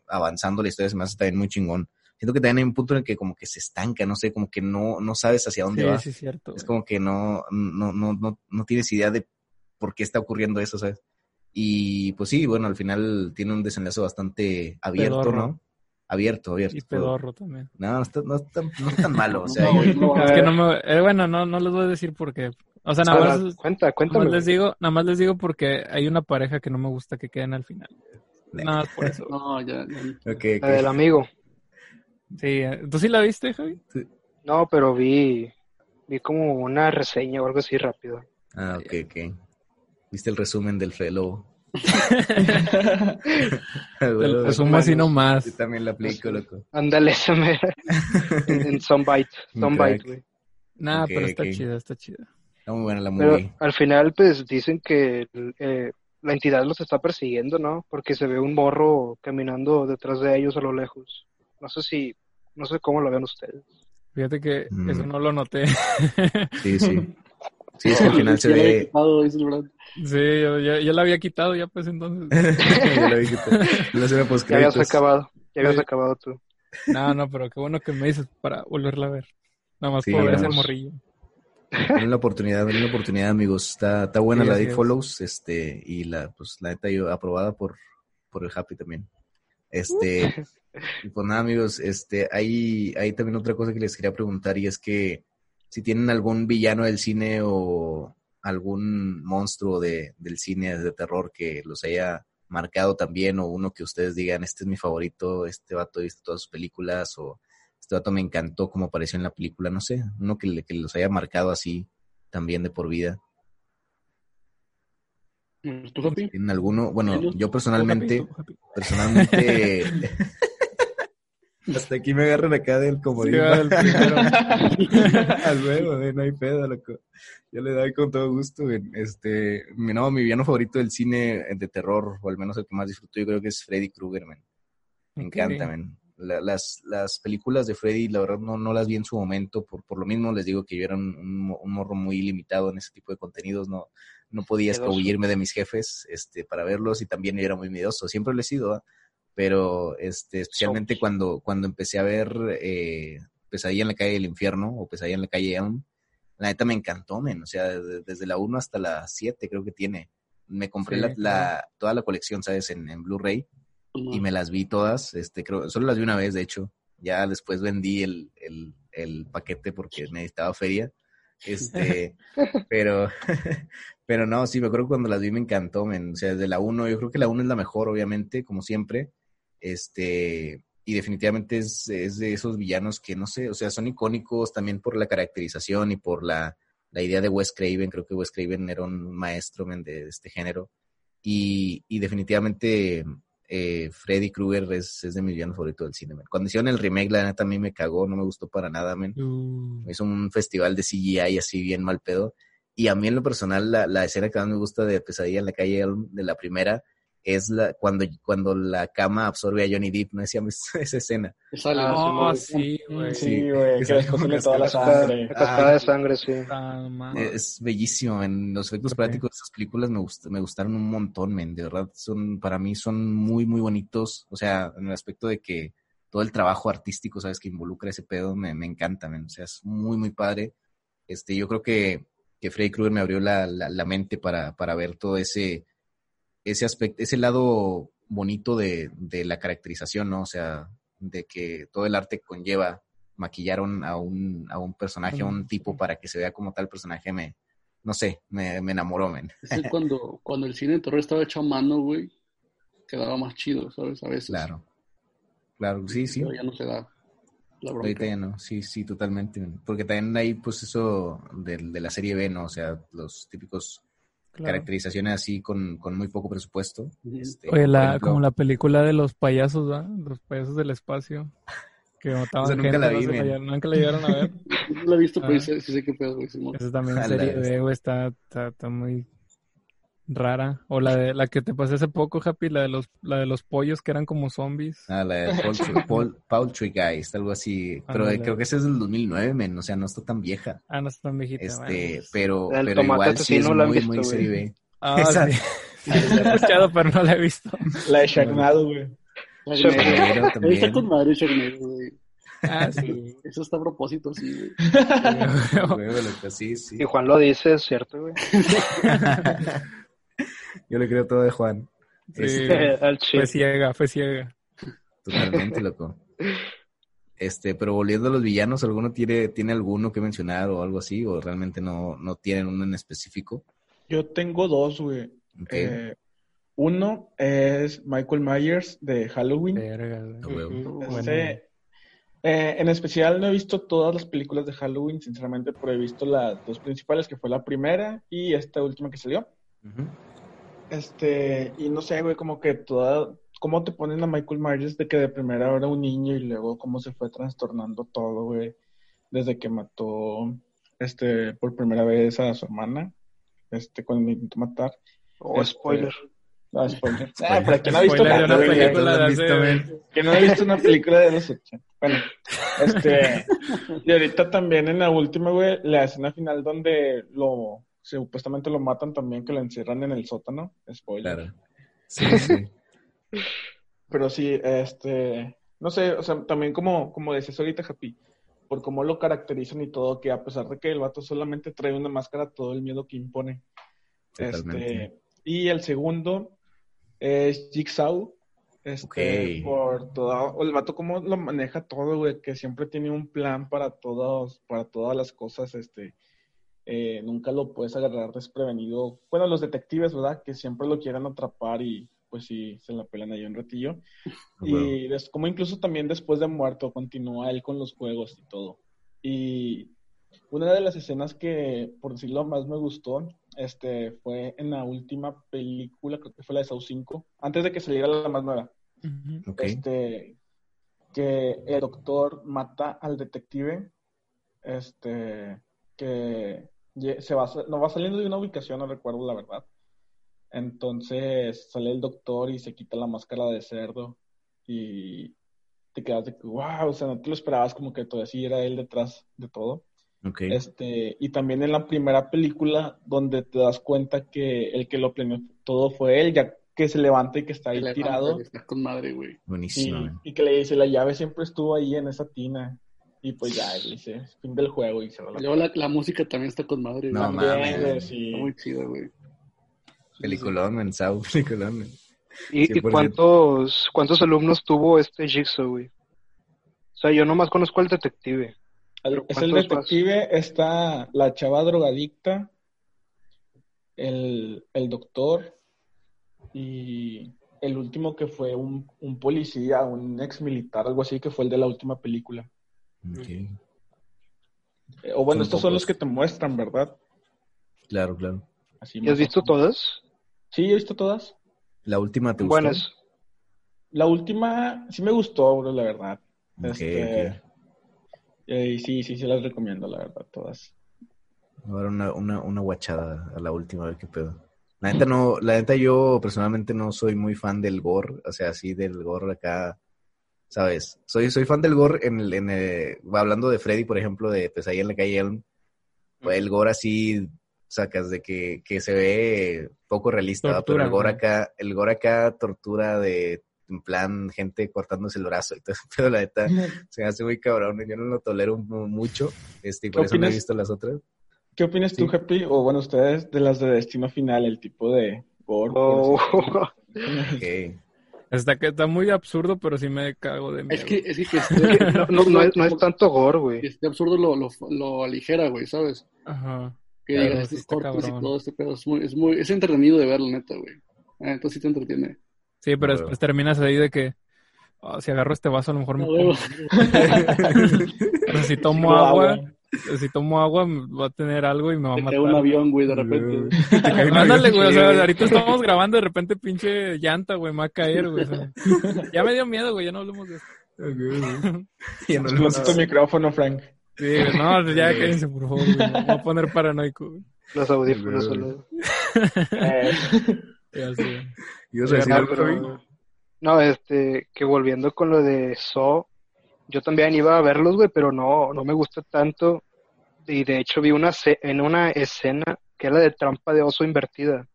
avanzando la historia se me hace también muy chingón. Siento que también hay un punto en el que como que se estanca, no sé, como que no, no sabes hacia dónde Sí, va. sí, es cierto. Es como que no, no, no, no, no tienes idea de por qué está ocurriendo eso, ¿sabes? Y pues sí, bueno, al final tiene un desenlace bastante abierto, Pedorro. ¿no? Abierto, abierto. Y todo. pedorro también. No, no está, no, está, no está tan malo, o sea, No, yo- no, Es a que ver. no me... eh, bueno, no, no les voy a decir por qué. O sea, nada más, cuenta, nada cuéntame. más les digo, nada más les digo porque hay una pareja que no me gusta que queden al final. Nada más por eso. No, ya, ya. ok, ok. La del amigo. Sí, eh, ¿tú sí la viste, Javi? No, pero vi, vi como una reseña o algo así rápido. Ah, ok, ok. ¿Viste el resumen del Fede Lobo? El resumo así Yo nomás. también la aplico, loco. Ándale, esa me... en, Soundbite, crack. güey. Nah, pero está ok. chida, está chida. Está muy buena la Pero movie. al final, pues dicen que eh, la entidad los está persiguiendo, ¿no? Porque se ve un morro caminando detrás de ellos a lo lejos. No sé si, no sé cómo lo ven ustedes. Fíjate que Mm. eso no lo noté. Sí, sí. Sí, es que al final se Ya la he ve... quitado, sí, yo, ya, ya la había quitado ya pues entonces. Yo la vi que te- la escena Ya habías acabado, ya habías Sí. acabado tú. No, no, pero qué bueno que me dices para volverla a ver. Nada más Sí, por ver ese morrillo. Denle la oportunidad, denle la oportunidad, amigos. Está, está buena Sí, la de es. Follows, este, y la, pues, la neta yo aprobada por, por el Happy también. Este, y pues nada, amigos, este, hay, hay también otra cosa que les quería preguntar, y es que si tienen algún villano del cine o algún monstruo de, del cine de terror que los haya marcado también, o uno que ustedes digan, este es mi favorito, este vato he visto todas sus películas, o este vato me encantó como apareció en la película, no sé, uno que, que los haya marcado así también de por vida. ¿Tú, Happy? ¿Tienen alguno? Bueno, yo personalmente, Tú, tú, personalmente, hasta aquí me agarran acá del comodín. Sí, va, el primero. Al no hay pedo, loco. Yo le doy con todo gusto, güey. Este, mi, no, mi villano favorito del cine de terror, o al menos el que más disfruto, yo creo que es Freddy Krueger, man. Me encanta, man. La- las, las películas de Freddy, la verdad, no, no las vi en su momento. Por, por lo mismo les digo que yo era un, un mo- un morro muy limitado en ese tipo de contenidos. No, no podía escabullirme de mis jefes este, para verlos y también yo era muy miedoso. Siempre lo he sido, ¿ah? Pero este, especialmente cuando, cuando empecé a ver eh, Pesadilla en la calle del infierno o Pesadilla en la calle Elm, la neta me encantó, men. O sea, de- desde la 1 hasta la 7 creo que tiene. Me compré Sí, la, claro. la- toda la colección, ¿sabes? En, en Blu-ray y me las vi todas. Este, creo, solo las vi una vez, de hecho. Ya después vendí el, el, el paquete porque necesitaba feria. Este, pero, pero no, sí, me acuerdo que cuando las vi me encantó, men. O sea, desde la 1, yo creo que la 1 es la mejor, obviamente, como siempre. Este, y definitivamente es, es de esos villanos que, no sé, o sea, son icónicos también por la caracterización y por la, la idea de Wes Craven. Creo que Wes Craven era un maestro, men, de este género. Y, y definitivamente eh, Freddy Krueger es, es de mis villanos favoritos del cine, men. Cuando hicieron el remake, la neta a mí me cagó, no me gustó para nada. Uh, Me hizo un festival de CGI así bien mal pedo. Y a mí en lo personal, la, la escena que más me gusta de Pesadilla en la calle de la primera, es la cuando, cuando la cama absorbe a Johnny Depp, ¿no decíamos esa escena? Sale. Ah, Oh, sí, sí, güey. Sí. Sí, güey, que como consume toda la sangre. La cascada de sangre, sí. Ah. Es bellísimo, en los efectos Ok. prácticos de esas películas me, gust- me gustaron un montón, men. De verdad, son, para mí son muy, muy bonitos. O sea, en el aspecto de que todo el trabajo artístico, sabes, que involucra ese pedo, me, me encanta, men. O sea, es muy, muy padre. Este, yo creo que, que Freddy Krueger me abrió la, la, la mente para, para ver todo ese, ese aspecto, ese lado bonito de, de la caracterización, ¿no? O sea, de que todo el arte conlleva maquillaron a un, a un personaje, a un tipo para que se vea como tal personaje, me, no sé, me, me enamoró, men. Es que cuando, cuando el cine de terror estaba hecho a mano, güey, quedaba más chido, ¿sabes? A veces. Claro. Claro, sí, sí. Pero ya no se da la. Ahorita ya no, sí, sí, totalmente. Porque también hay, pues, eso de, de la serie B, ¿no? O sea, los típicos Claro. caracterizaciones así con, con muy poco presupuesto. Este, Oye, la, ejemplo, como la película de los payasos, ¿verdad? Los payasos del espacio. Que mataban Esa nunca gente, la no vi, men. la- nunca la llegaron a ver. No la he visto, pero Ah. sí, sé qué pedo, güey. Esa también serie. B, güey, está, está, está muy rara. O la de la que te pasé hace poco, Happy, la de los, la de los pollos que eran como zombies. Ah, la de Poultry, Paul- Poultry Guys, algo así. Pero Ándale. creo que esa es del 2009, men. O sea, no está tan vieja. Ah, no está tan viejita. Este, pues. pero, El pero igual sí es muy, visto, muy serie B. Ah, esa- sí. Sí, la he escuchado, pero no la he visto. La de Sharknado, güey. Está con madre güey. Ah, sí. Eso está a propósito, sí, güey. Sí, sí. Y Juan lo dice, es cierto, güey. Yo le creo todo de Juan. Sí. Este. Fue ciega, fue ciega. totalmente loco. Este, pero volviendo a los villanos, ¿alguno tiene, tiene alguno que mencionar o algo así? ¿O realmente no, no tienen uno en específico? Yo tengo dos, güey. Ok. Eh, uno es Michael Myers de Halloween. Verga. Este, eh, en especial no he visto todas las películas de Halloween, sinceramente, pero he visto las dos principales, que fue la primera y esta última que salió. Ujú. Este, y no sé, güey, como que toda, cómo te ponen a Michael Myers de que de primera era un niño y luego cómo se fue trastornando todo, güey, desde que mató, este, por primera vez a su hermana, este, cuando intentó matar. Oh, Este, spoiler. Ah, spoiler. Ah, pero ¿quién no ha visto Spoiler una película de hace... Que no ha visto una película de los 80. Bueno, este. Y ahorita también en la última, güey, la escena final donde lo. Supuestamente lo matan también, que lo encierran en el sótano. Spoiler. Claro. Sí, sí. Pero sí, este. No sé, o sea, también como, como decías ahorita, Happy, por cómo lo caracterizan y todo, que a pesar de que el vato solamente trae una máscara, todo el miedo que impone. Totalmente. Este, y el segundo es Jigsaw. Este, por todo, o el vato cómo lo maneja todo, güey, que siempre tiene un plan para todos, para todas las cosas, este, eh, nunca lo puedes agarrar desprevenido. Bueno, los detectives, ¿verdad? Que siempre lo quieren atrapar y pues sí, se la pelan ahí un ratillo. Y des- como incluso también después de muerto continúa él con los juegos y todo. Y una de las escenas que, por decirlo más me gustó, este, fue en la última película, creo que fue la de Saw 5, antes de que saliera la más nueva. Este, que el doctor mata al detective, este, que se va, no va saliendo de una ubicación, no recuerdo la verdad. Entonces sale el doctor y se quita la máscara de cerdo y te quedas de que, wow, o sea, no te lo esperabas como que todavía sí era él detrás de todo. Ok. Este, y también en la primera película donde te das cuenta que el que lo planeó todo fue él, ya que se levanta y que está ahí Levanta, tirado. Está con madre, güey. Y, Buenísimo. man. y que le dice, la llave siempre estuvo ahí en esa tina. Y pues ya, él dice, fin del juego y se va la Luego la, la música también está con madre. No, mames. Sí. Muy chida, güey. Peliculón, man. Peliculón, man. ¿Y, y 100%. cuántos, cuántos alumnos tuvo este Jigsaw, güey? O sea, yo nomás conozco al detective. El- es el detective, está la chava drogadicta, el, el doctor y el último que fue un, un policía, un ex militar, algo así, que fue el de la última película. Ok. Eh, o bueno, Son estos son los que te muestran, ¿verdad? Claro, claro. Así ¿Y has visto todas? Sí, he visto todas. La última te gustó. Buenas. La última sí me gustó, bro, la verdad. Ok, Este, eh, y sí, sí, sí las recomiendo, la verdad, todas. Ahora una, una, una guachada a la última, a ver qué pedo. La neta no, la neta yo personalmente no soy muy fan del gore, o sea, así del gore acá, ¿sabes? Soy, soy fan del gore en el, en el- hablando de Freddy, por ejemplo, de Pesadilla en la calle Elm, el gore así, sacas de que, que se ve poco realista, pero el gore acá, el gore acá tortura de, en plan, gente cortándose el brazo y todo eso, pero la neta se me hace muy cabrón, yo no lo tolero mu- mucho, este, y por ¿Qué eso no he visto las otras. ¿Qué opinas tú. Happy? O bueno, ustedes de las de Destino Final, el tipo de gore. Oh. Está, que está muy absurdo, pero sí me cago de miedo. Es que, es que, que esté, No, no, no es, no es tanto gore, güey. que esté absurdo lo, lo, lo aligera, güey, ¿sabes? Ajá. Que Claro, digas estos cortes y todo este pedo. Es muy, es muy, es entretenido de verlo, neta, güey. Ah, entonces sí te entretiene. Sí, pero Huevo. después terminas ahí de que "Ah, si agarro este vaso a lo mejor me pongo. Pero si tomo agua. si tomo agua va a tener algo y me va a Te matar. cae un avión, güey, de repente. güey. Te cae un Ándale, güey, o sea, ahorita estamos grabando de repente pinche llanta, güey, me va a caer, güey. o sea. Ya me dio miedo, güey, ya no hablemos de esto. Ya no tu micrófono, Frank. Sí, no, ya cállense, por favor, güey. Me voy a poner paranoico, güey. Los audífonos solo. Eh, Ya sé. ¿Ibas a decir No, algo, pero- no, este, que volviendo con lo de Saw, yo también iba a verlos, güey, pero no, no me gusta tanto. Y de hecho vi una en una escena que era de trampa de oso invertida.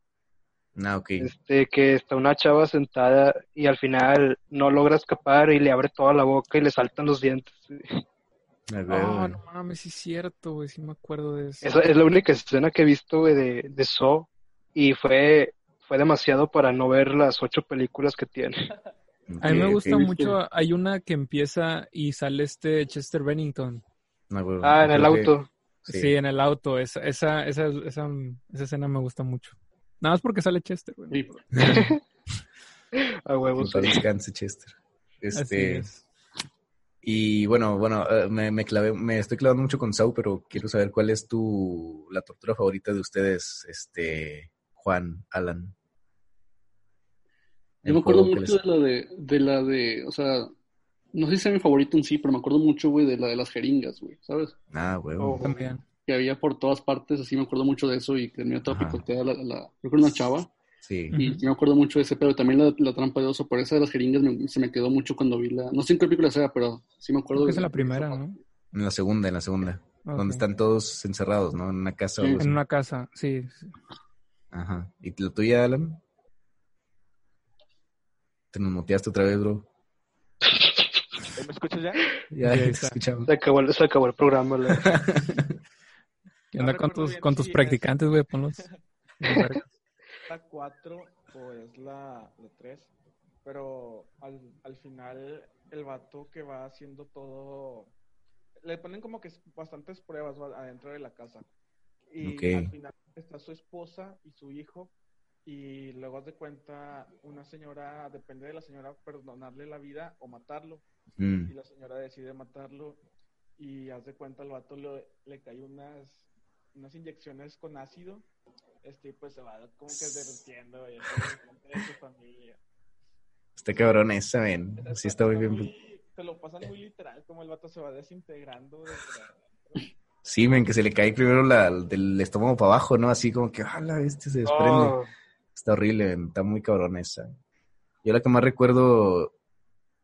Ah, ok. Este, que está una chava sentada y al final no logra escapar y le abre toda la boca y le saltan los dientes. Ah, güey. no mames, sí es cierto, güey, sí me acuerdo de eso. Esa es la única escena que he visto, güey, de, de Saw. Y fue, fue demasiado para no ver las ocho películas que tiene. A mí me gusta mucho, hay una que empieza y sale este Chester Bennington. Ah, Ah, en el que- auto. Sí, Sí. en el auto, esa, esa, esa, esa, esa escena me gusta mucho. Nada más porque sale Chester, güey. Sí. A huevos. Descanse, Chester. Este, es. y bueno, bueno, eh, me, me clavé, me estoy clavando mucho con Sau, pero quiero saber cuál es tu, la tortura favorita de ustedes, este, Juan, Alan. Yo me acuerdo mucho de la de, de la de, o sea, no sé si sea mi favorito en sí, pero me acuerdo mucho, güey, de la de las jeringas, güey, ¿sabes? Ah, güey. Oh. También. Que había por todas partes, así me acuerdo mucho de eso y que terminó toda picoteada la, la, creo que era una chava. Sí. Y me acuerdo mucho de ese, pero también la, la trampa de oso, por esa de las jeringas me- se me quedó mucho cuando vi la, no sé en qué película sea, pero sí me acuerdo Creo que de es en la primera, ¿no? parte. En la segunda, en la segunda. Donde están todos encerrados, ¿no? En una casa o Sí. algo así. En una casa, sí. sí. Ajá. ¿Y la tuya, Alan? Te nos muteaste otra vez, bro. ¿Me escuchas ya? Ya, te está. escuchamos. Se acabó, el- se acabó el programa. ¿Qué No onda con tus, bien con tus es- practicantes, güey? Ponlos. la 4 o es la, la 3, pero al, al final el vato que va haciendo todo, le ponen como que bastantes pruebas adentro de la casa. Y al final está su esposa y su hijo y luego haz de cuenta una señora, depende de la señora, perdonarle la vida o matarlo. Mm. Y la señora decide matarlo y haz de cuenta al vato le, le cae unas, unas inyecciones con ácido. Este, pues se va como que derritiendo y de su familia. Está cabrón esa, ven. Sí está muy bien. Te lo pasan muy literal, como el vato se va desintegrando. adentro. Sí, men, que se le cae primero la, del estómago para abajo, ¿no? Así como que, ¡hala! Este se desprende. Oh, Está horrible, está muy cabrón esa. Yo la que más recuerdo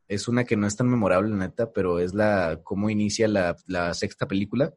es una que no es tan memorable, neta, pero es la cómo inicia la, la sexta película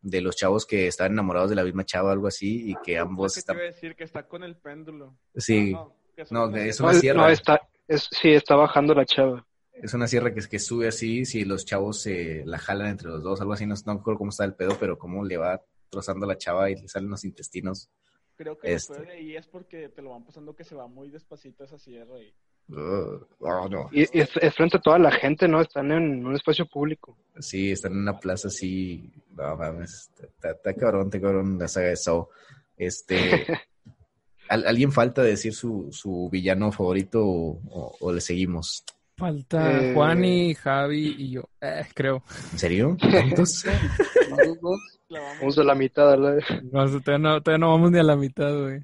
de los chavos que estaban enamorados de la misma chava, algo así, y que ambos ¿Qué te están... iba a decir? Que está con el péndulo. Sí, Ah, no, No, es no, una es- sierra. no, está, es, sí, está bajando la chava. es una sierra que, que sube así, si los chavos se la jalan entre los dos, algo así, no, no recuerdo cómo está el pedo, pero cómo le va trozando a la chava y le salen los intestinos. Creo que este. después de ahí es porque te lo van pasando que se va muy despacito esa sierra. Y... Oh, no. Y, y es, es frente a toda la gente, ¿no? Están en un espacio público. Sí, están en una plaza así. No mames, está, está cabrón, está cabrón la saga de Saw. Este. ¿al- ¿Alguien falta decir su, su villano favorito o, o- o le seguimos? Falta Eh. Juan y Javi y yo, eh, creo. ¿En serio? Clavamos- Vamos a la mitad, ¿verdad? No, todavía, no, todavía no vamos ni a la mitad, güey.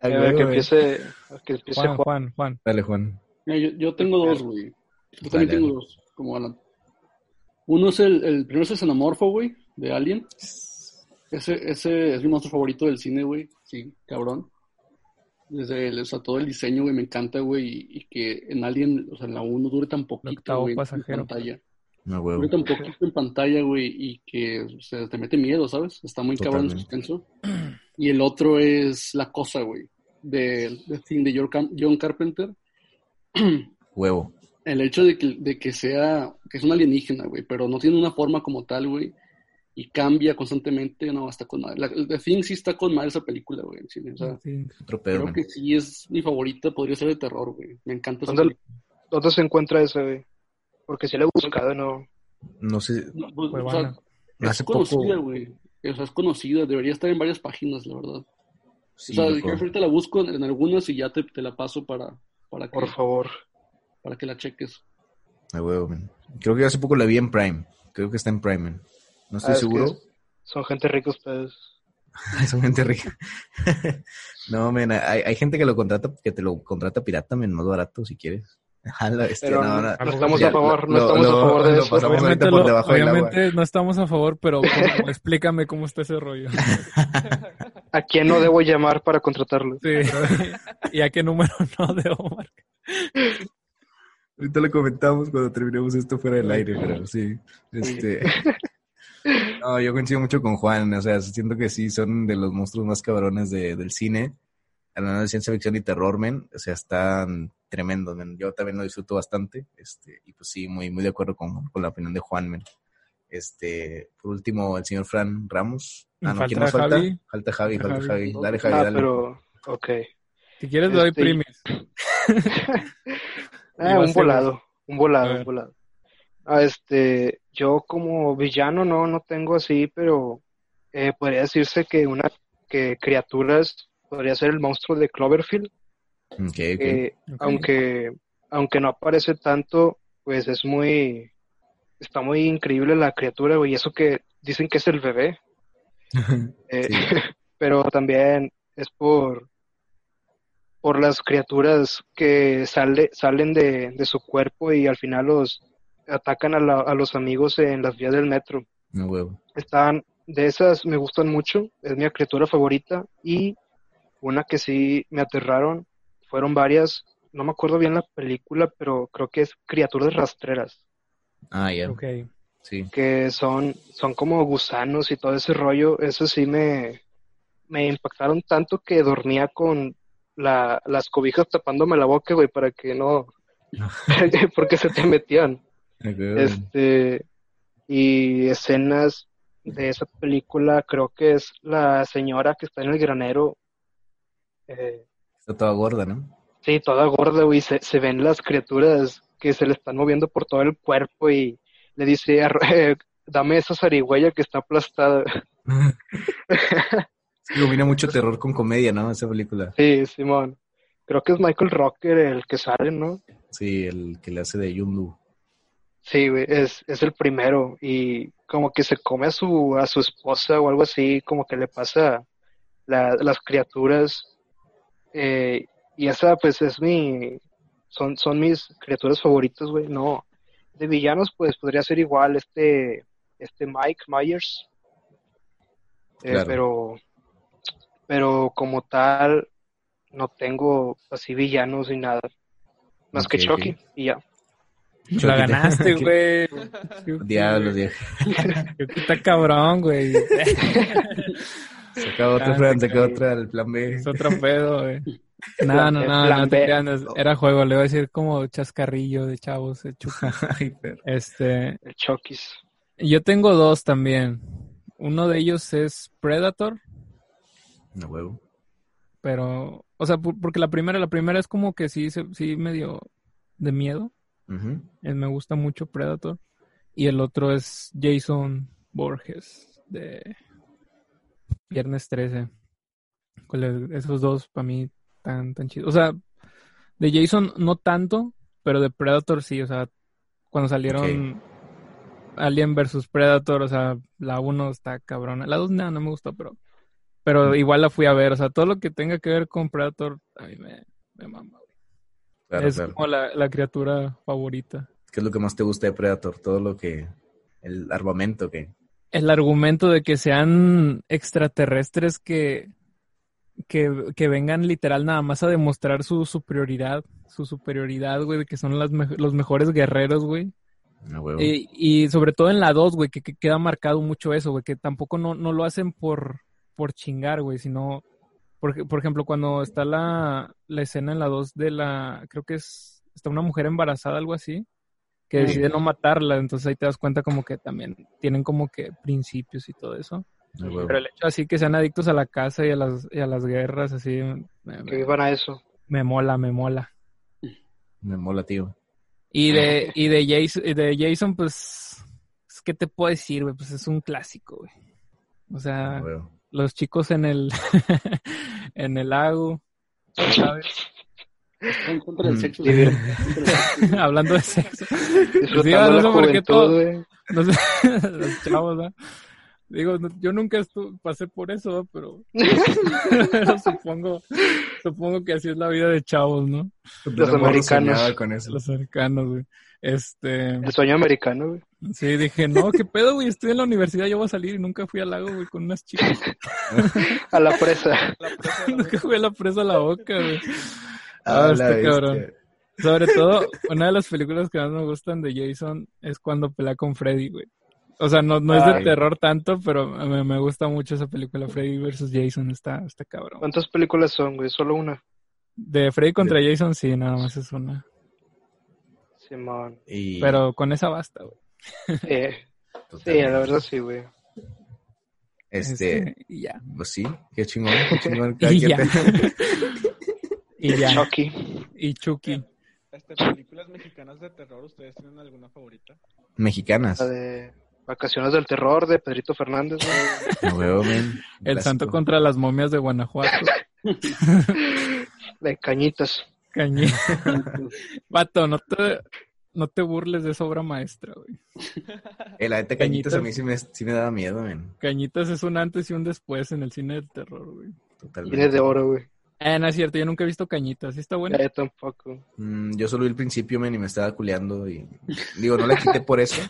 A ver, que empiece, que empiece Juan, Juan. Juan, Juan. Dale, Juan. Mira, yo, yo tengo dos, güey. Yo también Dale. tengo dos, como Alan. Uno es el, el primero es el xenomorfo, güey, de Alien. Ese, ese es mi monstruo favorito del cine, güey. Sí, cabrón. Desde el, o sea, todo el diseño, güey, me encanta, güey. Y, y que en Alien, o sea, en la 1 dure tan poquito, güey, en pantalla. No huevo. Dure tan poquito en pantalla, güey, y que o sea, te mete miedo, ¿sabes? Está muy cabrón el suspenso. Y el otro es La Cosa, güey, de, de, Thing John Carpenter. Huevo. el hecho de que, de que sea, que es un alienígena, güey, pero no tiene una forma como tal, güey. Y cambia constantemente, no, está con madre. La, The Thing sí está con madre esa película, güey. sí, o sea, Sí. Otro pedo, creo man. que sí es mi favorita, podría ser de terror, güey. Me encanta esa ¿Dónde, película. dónde se encuentra ese, güey? Porque si le he buscado, no. No sé, No, pues, o sea, es hace conocida, poco... güey. O sea, es conocida, debería estar en varias páginas, la verdad. Sí, o sea, dije, ahorita la busco en, en algunas y ya te, te la paso para, para, que, Por favor. para que la cheques. A huevo, man. Creo que hace poco la vi en Prime. Creo que está en Prime, man. No estoy Ah, es que seguro. Son gente rica ustedes. Son gente rica. no, men, hay, hay gente que lo contrata, que te lo contrata pirata, men, más barato si quieres. Pero no, no, no. no estamos Ya, a favor, no lo- estamos lo- a favor de lo eso. Obviamente, por del agua. no estamos a favor, pero explícame cómo está ese rollo. ¿A quién no debo llamar para contratarlo? Sí. ¿Y a qué número no debo marcar? Ahorita lo comentamos cuando terminemos esto fuera del aire, pero sí. Este. No, yo coincido mucho con Juan, o sea, siento que sí, son de los monstruos más cabrones de, del cine. Hablando de ciencia ficción y terror, men, o sea, están tremendos, men. Yo también lo disfruto bastante, este, y pues sí, muy, muy de acuerdo con, con la opinión de Juan, men. Este, por último, el señor Fran Ramos. Ah, no, ¿quién Falta nos falta? Javi. Falta Javi, falta Javi. Javi. Dale, Javi, Ah, dale. pero. Ok. Si quieres, doy Este, primis. Ah, un volado, un volado, un volado. Ah, este, yo como villano no, no tengo así, pero eh, podría decirse que una que criaturas podría ser el monstruo de Cloverfield, Ok, ok. que Ok. aunque aunque no aparece tanto, pues es muy está muy increíble la criatura, güey, y eso que dicen que es el bebé, eh, pero también es por por las criaturas que sale, salen de, de su cuerpo y al final los atacan a, la- a los amigos en las vías del metro. No huevo. Están, de esas me gustan mucho, es mi criatura favorita y una que sí me aterraron, fueron varias, no me acuerdo bien la película, pero creo que es criaturas rastreras, Ah, ya. Ok. Sí. que son, son como gusanos y todo ese rollo, eso sí me, me impactaron tanto que dormía con la, las cobijas tapándome la boca, güey, para que no, porque se te metían. Este, y escenas de esa película, creo que es la señora que está en el granero, eh, Está toda gorda, ¿no? sí, toda gorda, güey, se, se ven las criaturas que se le están moviendo por todo el cuerpo y le dice, "Arro- eh, dame esa zarigüeya que está aplastada. Combina mucho terror con comedia, ¿no? Esa película. Sí, Simón. Creo que es Michael Rocker el que sale, ¿no? Sí, el que le hace de Yundu. Sí, güey, es, es el primero y como que se come a su, a su esposa o algo así, como que le pasa la- las criaturas eh, y esa pues es mi, son, son mis criaturas favoritas, güey, no, de villanos pues podría ser igual este, este Mike Myers, Eh, Claro. pero, pero como tal no tengo así villanos ni nada, más que. Chucky y ya. La ganaste, güey. Diablos, que está cabrón, güey. Saca otra, Fran, te saca otra del plan B. Es otro pedo, güey. No, no, El no, no te creas, Era juego, le voy a decir como chascarrillo de chavos. perro. Este, El Chucky's. yo tengo dos también. Uno de ellos es Predator, No huevo. pero, o sea, por- porque la primera, la primera es como que sí, se- sí medio de miedo. Ujú. Eh, Me gusta mucho Predator. Y el otro es Jason Borges de Viernes 13. Con el- Esos dos para mí tan, tan chidos. O sea, de Jason no tanto, pero de Predator sí. O sea, cuando salieron Alien vs Predator, o sea, la 1 está cabrona. La 2 no, no me gustó, pero, pero igual la fui a ver. O sea, todo lo que tenga que ver con Predator, a mí me, me mama. Claro, es claro. como la, la criatura favorita. ¿Qué es lo que más te gusta de Predator? Todo lo que... El armamento que... el argumento de que sean extraterrestres que, que, que vengan literal nada más a demostrar su superioridad, su superioridad, güey, de que son las me- los mejores guerreros, güey. No huevo. Y, y sobre todo en la 2, güey, que, que queda marcado mucho eso, güey, que tampoco no, no lo hacen por, por chingar, güey, sino, por, por ejemplo, cuando está la, la escena en la 2 de la, creo que es, está una mujer embarazada, algo así, que decide no matarla, entonces ahí te das cuenta como que también tienen como que principios y todo eso. Pero el hecho así que sean adictos a la casa y a las, y a las guerras, así, me, Que vivan a eso. me mola, me mola. Me mola, tío. Y de, y de Jason, y de Jason, pues, es que te puedo decir, güey, pues es un clásico, güey. O sea, huevo. Los chicos en el, en el lago, ¿sabes? Está en contra del Mm. sexo. Hablando de sexo. Sí, no la sé por qué todo-. No sé, los chavos, ¿no? Digo, no- yo nunca estu- pasé por eso, ¿no? pero, pero supongo, supongo que así es la vida de chavos, ¿no? Los americanos. soñaba con eso. Los cercanos, güey. Este, El sueño americano, güey. sí, dije, no, qué pedo, güey, estoy en la universidad, yo voy a salir y nunca fui al lago, güey, con unas chicas. A la presa. La presa la nunca fui a la presa a la boca, güey. Ah, este cabrón. Sobre todo, una de las películas que más me gustan de Jason es cuando pelea con Freddy, güey. O sea, no, no es de Ay. terror tanto, pero me, me gusta mucho esa película, Freddy vs. Jason, está, está cabrón. ¿Cuántas películas son, güey? Solo una. De Freddy contra Jason, sí, nada más es una. Simón. Y- Pero con esa basta, güey. Sí, la verdad sí, güey. Este, y ya. pues sí, qué chingón, qué chingón. cada Y quien ya. te- Y ya. Chucky. Y Chucky. Este, películas mexicanas de terror, ¿ustedes tienen alguna favorita? Mexicanas. La de Vacaciones del Terror de Pedrito Fernández, güey. No veo, men. El santo contra las momias de Guanajuato. De Cañitas. Cañi. Vato, no te, no te burles de esa obra maestra, güey. Eh, la neta Cañitas a mí sí me, sí me daba miedo, men. Cañitas es un antes y un después en el cine del terror, güey. Totalmente. Tiene de oro, güey. Eh, no es cierto, yo nunca he visto Cañitas. ¿Sí está bueno? Yo tampoco. Mm, yo solo vi el principio, men, y me estaba culeando y... Digo, no la quité por eso.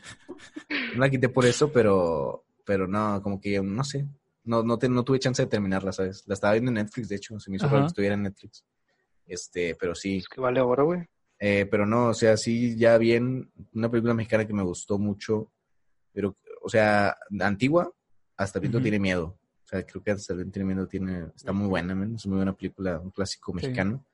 No la quité por eso, pero... Pero no, como que, no sé. No, no, te- no tuve chance de terminarla, ¿sabes? La estaba viendo en Netflix, de hecho. Se me hizo raro que estuviera en Netflix. Este, pero sí. Es que vale oro, güey. Eh, pero no, o sea, sí, ya bien, una película mexicana que me gustó mucho, pero, o sea, antigua, hasta el viento Ujú. tiene miedo. O sea, creo que hasta el tiene miedo tiene, está muy buena, man, es muy buena película, un clásico mexicano.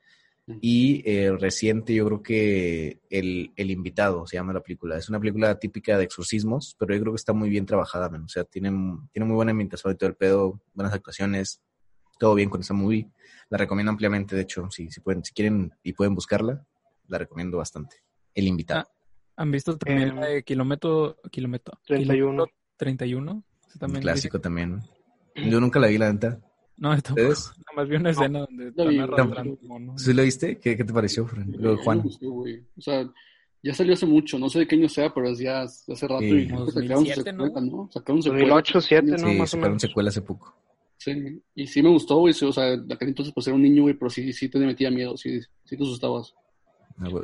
Y eh, reciente, yo creo que el, el Invitado se llama la película. Es una película típica de exorcismos, pero yo creo que está muy bien trabajada, man. O sea, tiene, tiene muy buena ambientación y todo el pedo, buenas actuaciones, todo bien con esa movie. La recomiendo ampliamente, de hecho, si, si pueden, si quieren y pueden buscarla, la recomiendo bastante. El Invitado. ¿Han visto también Em, la de Kilómetro, Kilómetro, 31. Kilómetro 31? Ese un también clásico también. Yo nunca la vi, la neta. No. ¿Ustedes? Nada más vi una escena donde la vi, no. ¿Sí lo viste? ¿Qué, qué te pareció, Fran? Luego, Juan. güey. O sea, ya salió hace mucho, no sé de qué año sea, pero es ya hace rato Sí. y creo que sacaron 2007, ¿no? secuela, ¿no? Sacaron secuela. 2008, 2007, ¿no? Sí, Más o sacaron menos. secuela hace poco. Sí, y sí me gustó, güey. sí, o sea, aquel entonces pues era un niño, güey, pero sí, sí te metía miedo, sí, sí te asustabas.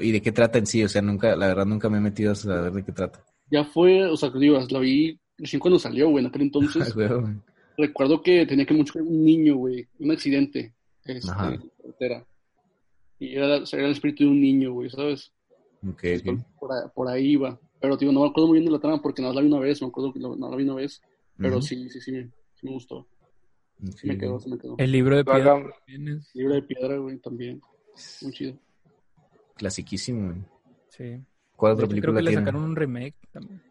¿Y de qué trata en sí? O sea, nunca, la verdad, nunca me he metido a saber de qué trata. Ya fue, o sea, digo, la vi recién cuando salió, güey, en aquel entonces. Ay, güey, güey. Recuerdo que tenía que mucho un niño, güey, un accidente, este, Ajá. en la carretera. Y era, o sea, era el espíritu de un niño, güey, ¿sabes? Ok, Pues, ok. por, ahí- por ahí iba. Pero, tío, no me acuerdo muy bien de la trama porque nada más la vi una vez, me acuerdo que más la vi una vez. Pero sí, sí, sí, sí me gustó. Ok. Sí me quedó, sí me quedó. El libro de piedra es- Libro de piedra, güey, también. Muy chido. Clasiquísimo, güey. Sí. ¿Cuál otra hecho, creo película que le tiene? sacaron un remake también.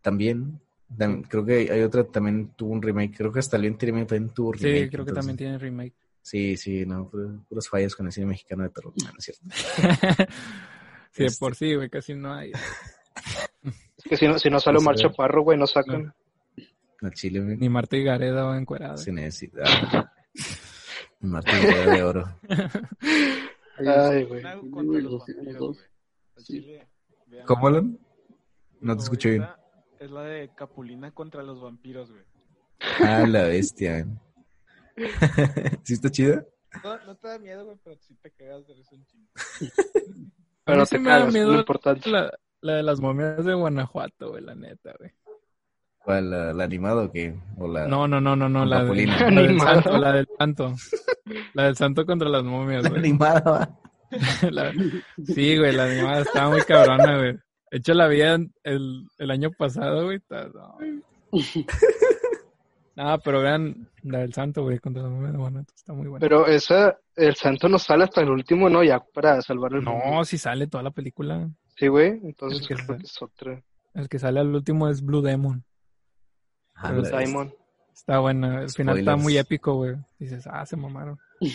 También. Tam- creo que hay otra también tuvo un remake. Creo que hasta el también tuvo Sí, remake. creo que también tiene remake. Sí, sí, no, puras, fallas con el cine mexicano de terror. No, no es cierto. sí, de Este- por sí, güey, casi no hay. Es que si no, si no sale Omar Pues, ver. Chaparro, güey, no sacan. No, Chile. Ni Marta y Gareda va encuerada. Se necesita. Ah. Martín de oro. Ay, güey. ¿Cómo, Alan? No te escuché bien. Es la de Capulina contra los vampiros, güey. Ah, la bestia. güey. ¿Sí está chida? No, no te da miedo, güey, pero sí te cagas de risa un chingo. Pero te me da cagas, miedo lo importante. la, la de las momias de Guanajuato, güey, la neta, güey. ¿Cuál? ¿La, la animada o qué? ¿O la... No, no, no, no, no, la, de- la del Animada. santo, la del santo. La del santo contra las momias, la güey. animada, va. La- Sí, güey, la animada estaba muy cabrona, güey. De hecho, la vi el, el año pasado, güey. No. Nada, pero vean la del santo, güey, contra las momias de. Está muy buena. Pero esa, el santo no sale hasta el último, ¿no? Ya para salvar el mundo. No, si sale toda la película. Sí, güey. Entonces El que creo sa- que es otra. El que sale al último es Blue Demon. Ah, Pero la- Simon. Está bueno. El final está Spoilers. muy épico, güey. Dices, ah, se mamaron.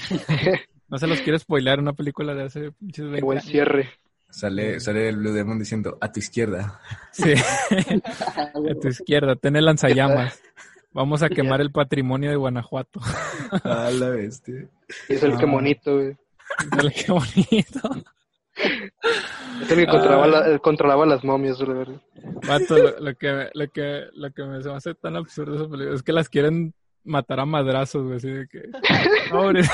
No se los quiero spoilear una película de hace Qué 20 buen cierre. Sale, sale el Blue Demon diciendo a tu izquierda. Sí. a tu izquierda, ten el lanzallamas. Vamos a quemar el patrimonio de Guanajuato. A la bestia. Y es el que Ah. monito, güey. Dale, Qué bonito. Es el que controlaba, la- el controlaba las momias, verdad. Vato, lo, lo que, lo, que, lo que me se me hace tan absurdo esa película es que las quieren matar a madrazos, güey. Así de que. Pobre.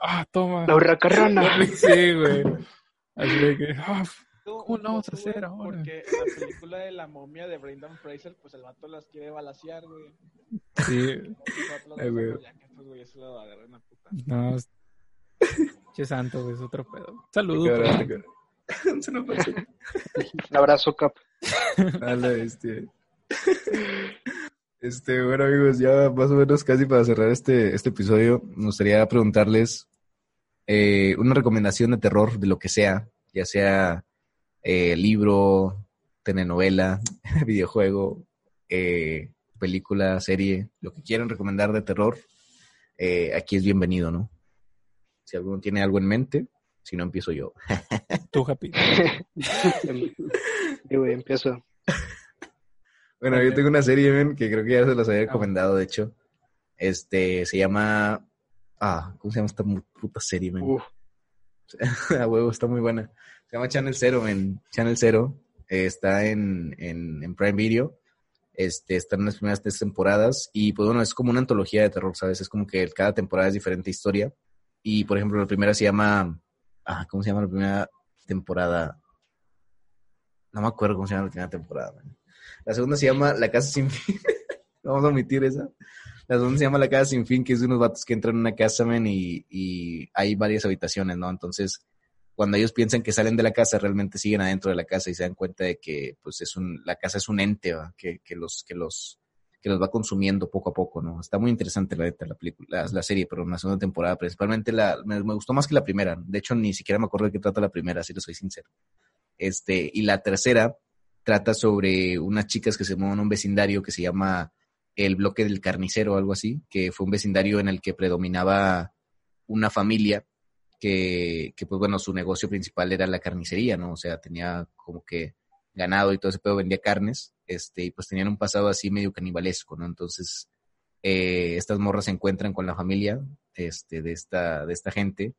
Ah, toma. La hurracarrana. Sí, güey. Así de que. ah, ¿Cómo lo vamos a hacer ahora? Porque en la película de la momia de Brendan Fraser, pues el vato las quiere balasear, güey. sí. Ay, güey. No. Es- Che santo, güey, es otro pedo. Saludos. Un abrazo, Cap. A la bestia. Este, bueno amigos, ya más o menos casi para cerrar este, este episodio, me gustaría preguntarles eh, una recomendación de terror de lo que sea, ya sea eh, libro, telenovela, videojuego, eh, película, serie, lo que quieran recomendar de terror, eh, aquí es bienvenido, ¿no? Si alguno tiene algo en mente, si no empiezo yo. Tú, Happy. Sí, güey, empiezo. Bueno, yo tengo una serie, men, que creo que ya se las había recomendado, de hecho. Este, se llama... Ah, ¿cómo se llama esta puta serie, men? A huevo, está muy buena. Se llama Channel Zero, men. Channel Zero. eh, está en, en, en Prime Video. Este, está en las primeras tres temporadas. Y pues bueno, es como una antología de terror, ¿sabes? Es como que cada temporada es diferente historia. Y por ejemplo, la primera se llama... Ah, ¿cómo se llama la primera temporada? No me acuerdo cómo se llama la primera temporada, man. La segunda se llama La Casa Sin Fin. Vamos a omitir esa. La segunda se llama La Casa Sin Fin, que es de unos vatos que entran en una casa, men, y, y hay varias habitaciones, ¿no? Entonces, cuando ellos piensan que salen de la casa, realmente siguen adentro de la casa y se dan cuenta de que, pues, es un, la casa es un ente, ¿va? Que, que los, que los, que los va consumiendo poco a poco, ¿no? Está muy interesante la la película, la, serie, pero en la segunda temporada, principalmente la, me, me gustó más que la primera. De hecho, ni siquiera me acuerdo de qué trata la primera, si lo soy sincero. Este, y la tercera trata sobre unas chicas que se mueven a un vecindario que se llama el bloque del carnicero o algo así, que fue un vecindario en el que predominaba una familia que, que, pues bueno, su negocio principal era la carnicería, ¿no? O sea, tenía como que ganado y todo ese pedo, vendía carnes, este, y pues tenían un pasado así medio canibalesco, ¿no? Entonces, eh, estas morras se encuentran con la familia, este, de esta, de esta gente,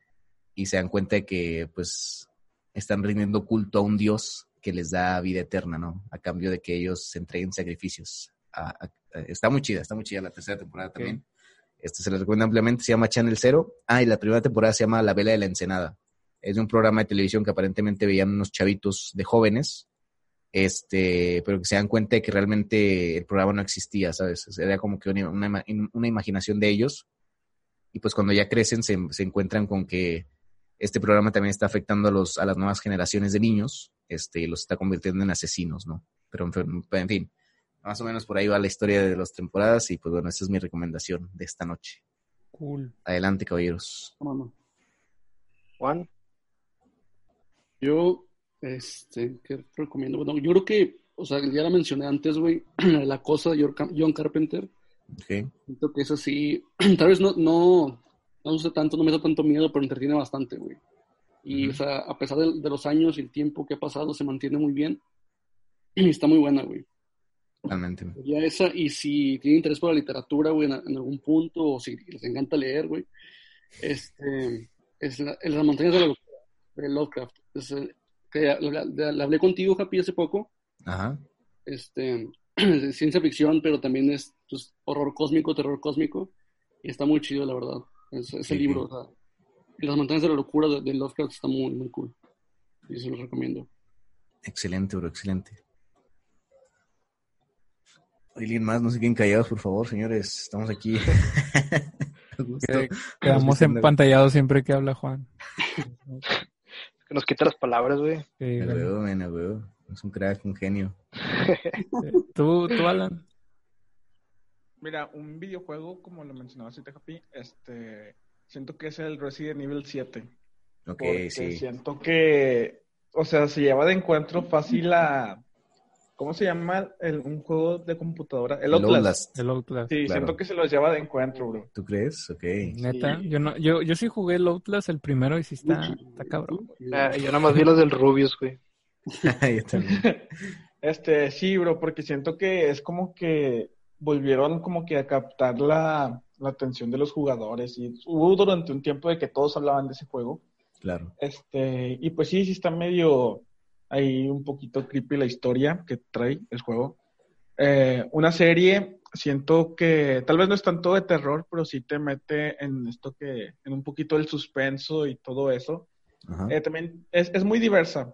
y se dan cuenta de que, pues, están rindiendo culto a un dios que les da vida eterna, ¿no? A cambio de que ellos se entreguen sacrificios. A- a- a- está muy chida, está muy chida la tercera temporada también. Este se les recomienda ampliamente, se llama Channel Zero. Ah, y la primera temporada se llama La Vela de la Ensenada. Es de un programa de televisión que aparentemente veían unos chavitos de jóvenes, este, pero que se dan cuenta de que realmente el programa no existía, ¿sabes? Era como que una, una, una imaginación de ellos. Y pues cuando ya crecen se, se encuentran con que este programa también está afectando a, los, a las nuevas generaciones de niños, este, y los está convirtiendo en asesinos, ¿no? Pero en fin- en fin, más o menos por ahí va la historia de las temporadas y pues bueno, esa es mi recomendación de esta noche. Cool. Adelante, caballeros. Juan. Yo, este, ¿qué recomiendo? Bueno, yo creo que, o sea, ya la mencioné antes, güey, la cosa de John Car- John Carpenter. Ok. Siento que es así, tal vez no, no, no gusta tanto, no me da tanto miedo, pero entretiene bastante, güey. Y, Ujú. o sea, a pesar de, de los años y el tiempo que ha pasado, se mantiene muy bien. Y está muy buena, güey. Totalmente. Ya esa, y si tienen interés por la literatura, güey, en, en algún punto, o si les encanta leer, güey, este, es la, en las montañas de la de Lovecraft. Es, que hablé contigo, Happy, hace poco. Ajá. Este, es ciencia ficción, pero también es pues, horror cósmico, terror cósmico. Y está muy chido, la verdad. Es- ese Sí. libro, o sea, Las montañas de la locura de, de Lovecraft está muy, muy cool. Y se lo recomiendo. Excelente, bro, excelente. ¿Alguien más? No se queden callados, por favor, señores. Estamos aquí. Quedamos empantallados siempre que habla Juan. Que nos quita las palabras, güey. Sí, huevo, men, huevo. Es un crack, un genio. ¿Tú, tú, Alan? Mira, un videojuego, como lo mencionaba ahorita Happy, este, siento que es el Resident Evil 7. Ok, porque sí. siento que o sea, se lleva de encuentro fácil a... ¿Cómo se llama el, un juego de computadora? El El Outlast. Outlast. El Outlast. Sí, Claro. siento que se los lleva de encuentro, bro. ¿Tú crees? Ok. Neta, Sí. yo no, yo, yo sí jugué el Outlast el primero y sí está, está cabrón. Ah, yo nada más vi los del Rubius, güey. Yo también. Este, sí, bro, porque siento que es como que volvieron como que a captar la, la atención de los jugadores y hubo durante un tiempo de que todos hablaban de ese juego. Claro. Este, y pues sí, sí está medio ahí un poquito creepy la historia que trae el juego. Eh, una serie, siento que tal vez no es tanto de terror, pero sí te mete en esto que, en un poquito el suspenso y todo eso. Ajá. Eh, también es, es muy diversa.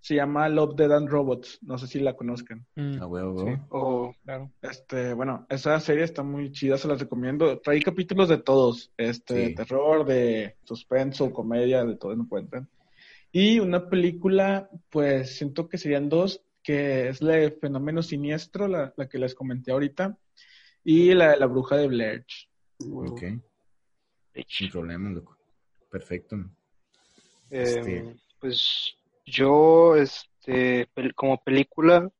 Se llama Love, Dead and Robots. No sé si la conozcan. Mm, A huevo, sí, huevo. O claro. Este, bueno, esa serie está muy chida, se las recomiendo. Trae capítulos de todos, este, Sí. de terror, de suspenso, comedia, de todo encuentran. Y una película, pues siento que serían dos, que es la de Fenómeno Siniestro, la, la que les comenté ahorita, y la de la Bruja de Blair. Ok. Sin problema, loco. Perfecto. Eh, Este- Pues yo, este, como película,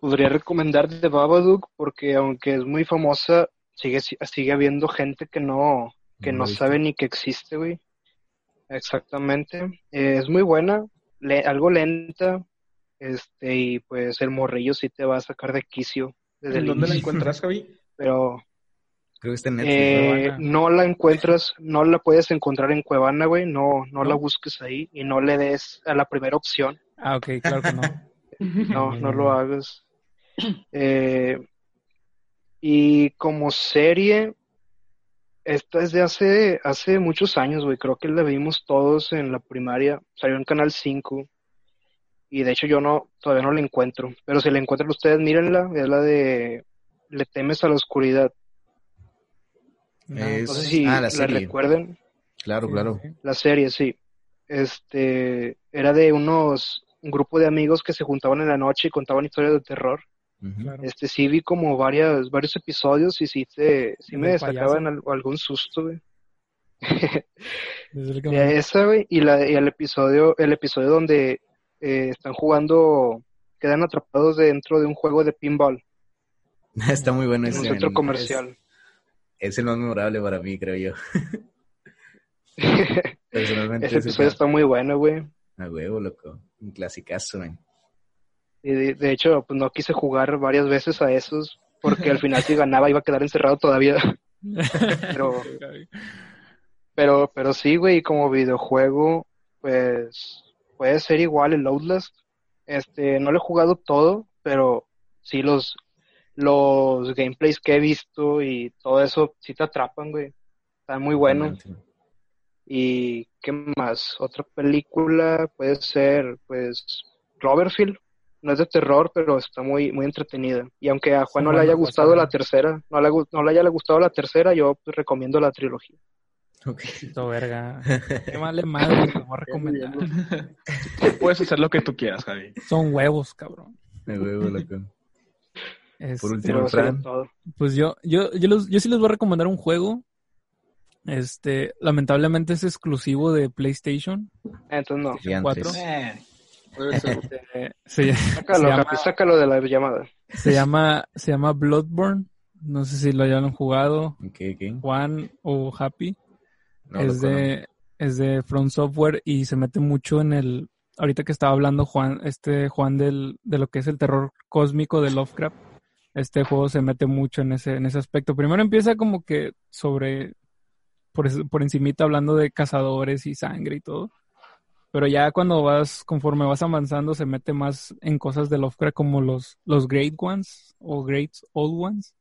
podría recomendar The Babadook porque aunque es muy famosa, sigue, si- sigue habiendo gente que no, que No sabe ni que existe, güey. Exactamente. Eh, es muy buena, le- algo lenta, este, y pues el morrillo sí te va a sacar de quicio desde ¿En el dónde la encuentras, Javi? pero Creo que está en Netflix. eh, no la encuentras, no la puedes encontrar en Cuevana, güey, no, no, la ¿No? busques ahí y no le des a la primera opción, Ah, ok, claro que no. no, no lo hagas. Eh, y como serie, esta es de hace, hace muchos años, güey, creo que la vimos todos en la primaria, salió en Canal 5 y de hecho yo no, todavía no la encuentro, pero si la encuentran ustedes, mírenla, es la de Le temes a la oscuridad, No, Es- no sé si ah, la la recuerden. Claro, sí, claro. La serie, sí. Este, era de unos, un grupo de amigos que se juntaban en la noche y contaban historias de terror. Claro. Este, sí vi como varias, varios episodios y sí te, sí me ¿Del destacaban al- algún susto, güey. Esa, güey, y la, y el episodio, el episodio donde eh, están jugando, quedan atrapados dentro de un juego de pinball Está muy bueno en ese. un centro es- comercial. Es, el más memorable para mí, creo yo. Personalmente. Ese episodio está muy bueno, güey. A huevo, loco. Un clasicazo, man. Y de, de hecho, pues no quise jugar varias veces a esos porque al final si ganaba iba a quedar encerrado todavía. Pero, pero, pero sí, güey, como videojuego, pues puede ser igual el Outlast. Este, no lo he jugado todo, pero sí los, los gameplays que he visto y todo eso sí te atrapan, güey. Está muy bueno. Totalmente. ¿Y qué más? Otra película puede ser, pues, Cloverfield. No es de terror, pero está muy, muy entretenida. Y aunque a Juan no le haya buenas gustado la tercera, no le, no le haya gustado la tercera, yo pues, recomiendo la trilogía. Ok. Esto, verga. Qué vale madre, te voy a recomendar. Puedes hacer lo que tú quieras, Javi. Son huevos, cabrón. A huevo, loco. Este, Por último, Fran. Pues yo, yo, yo, los- yo sí les voy a recomendar un juego. Este, lamentablemente es exclusivo de PlayStation. Entonces no. Diantres. 4. Eh. Eh, se, Sácalo, se llama- Capi, sácalo de la llamada. se llama, se llama Bloodborne. No sé si lo hayan jugado. Juan o Happy. No, es de, es de From Software y se mete mucho en el, ahorita que estaba hablando Juan, este Juan del, de lo que es el terror cósmico de Lovecraft. Este juego se mete mucho en ese, en ese aspecto. Primero empieza como que sobre, por, por encimita hablando de cazadores y sangre y todo. Pero ya cuando vas, conforme vas avanzando, se mete más en cosas de Lovecraft como los, los Great Ones o Great Old Ones,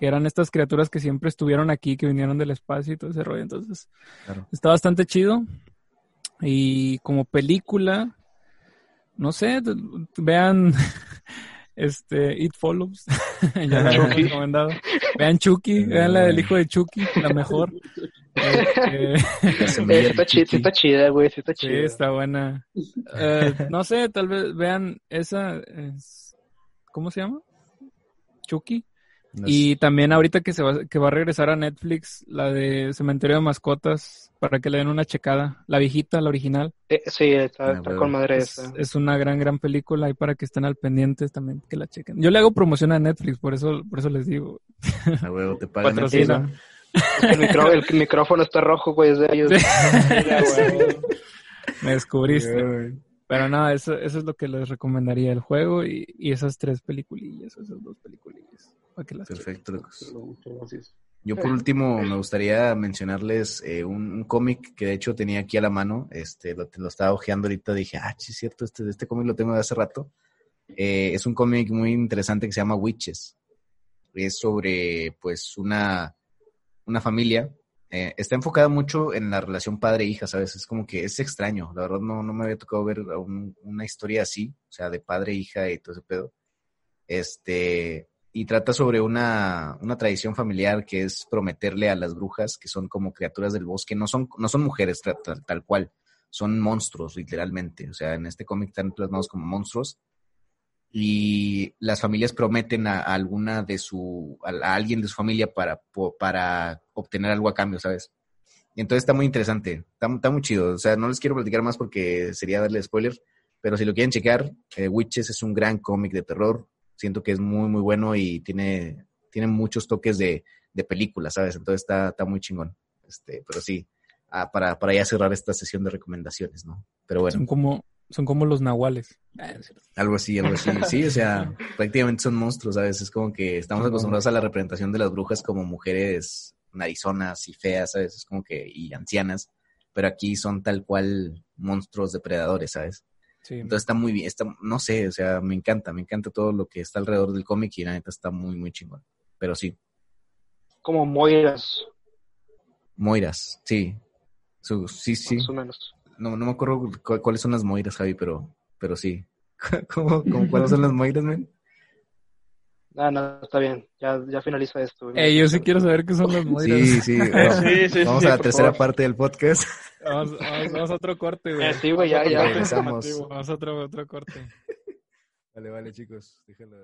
que eran estas criaturas que siempre estuvieron aquí, que vinieron del espacio y todo ese rollo. Entonces, Claro. está bastante chido. Y como película, no sé, vean este It Follows. ya la hemos Chucky. recomendado. Vean Chucky, vean la del hijo de Chucky, la mejor. Este, Eh, está, está chida, güey, está Sí, está buena. Eh, no sé, tal vez vean esa. es- ¿Cómo se llama? Chucky. Y también ahorita que se va, que va a regresar a Netflix, la de Cementerio de Mascotas, para que le den una checada. La viejita, la original. Eh, sí, está, Ah, está con madre Es, esa. es una gran, gran película y para que estén al pendientes también que la chequen. Yo le hago promoción a Netflix, por eso, por eso les digo. A huevo, te pagan Patrocina. El, micrófono está rojo, güey, es de ellos. Me descubriste. Pero no, eso, eso es lo que les recomendaría el juego y, y esas tres peliculillas, esas dos peliculillas. Para que las. Perfecto, muchas gracias. Yo por último me gustaría mencionarles eh, un, un cómic que de hecho tenía aquí a la mano, este, lo, lo estaba hojeando ahorita, dije, ah, sí es cierto, este, este cómic lo tengo de hace rato. Eh, es un cómic muy interesante que se llama Witches. Es sobre, pues, una, una familia. eh, está enfocada mucho en la relación padre-hija, ¿sabes? Es como que es extraño, la verdad no, no me había tocado ver un- una historia así, o sea, de padre-hija y todo ese pedo. Este, y trata sobre una, una tradición familiar que es prometerle a las brujas, que son como criaturas del bosque, no son, no son mujeres tal, tal cual, son monstruos, literalmente. O sea, en este cómic están plasmados como monstruos. Y las familias prometen a, a alguna de su, a, a alguien de su familia para, para obtener algo a cambio, ¿sabes? Y entonces está muy interesante, está, está muy chido. O sea, no les quiero platicar más porque sería darle spoiler, pero si lo quieren checar, eh, Witches es un gran cómic de terror. Siento que es muy, muy bueno y tiene, tiene muchos toques de, de película, ¿sabes? Entonces está, está muy chingón. Este, pero sí, ah, para, para ya cerrar esta sesión de recomendaciones, ¿no? Pero bueno, Son como, son como los nahuales. Ah, algo así, algo así. Sí, o sea, prácticamente son monstruos, ¿sabes? Es como que estamos acostumbrados a la representación de las brujas como mujeres narizonas y feas, ¿sabes? Es como que, y ancianas, pero aquí son tal cual monstruos depredadores, ¿sabes? Sí. Entonces está muy bien, está, no sé, o sea, me encanta, me encanta todo lo que está alrededor del cómic y la neta está muy, muy chingón. Pero sí, Como Moiras, Moiras, sí. Su- sí, sí. más o menos. No, no me acuerdo cu- cuáles son las Moiras, Javi, pero, pero sí. ¿Cómo, cómo, cuáles son las Moiras, men? Ah, no, está bien. Ya, ya finaliza esto. güey. Ey, yo sí quiero saber qué son los moiras. Sí, sí. Vamos, Sí, sí, vamos sí, a la tercera favor. parte del podcast. Vamos, vamos- vamos a otro corte, güey. Eh, sí, güey, ya, ya. Regresamos. Vamos a otro, otro corte. Vale, vale, chicos. Déjenlo.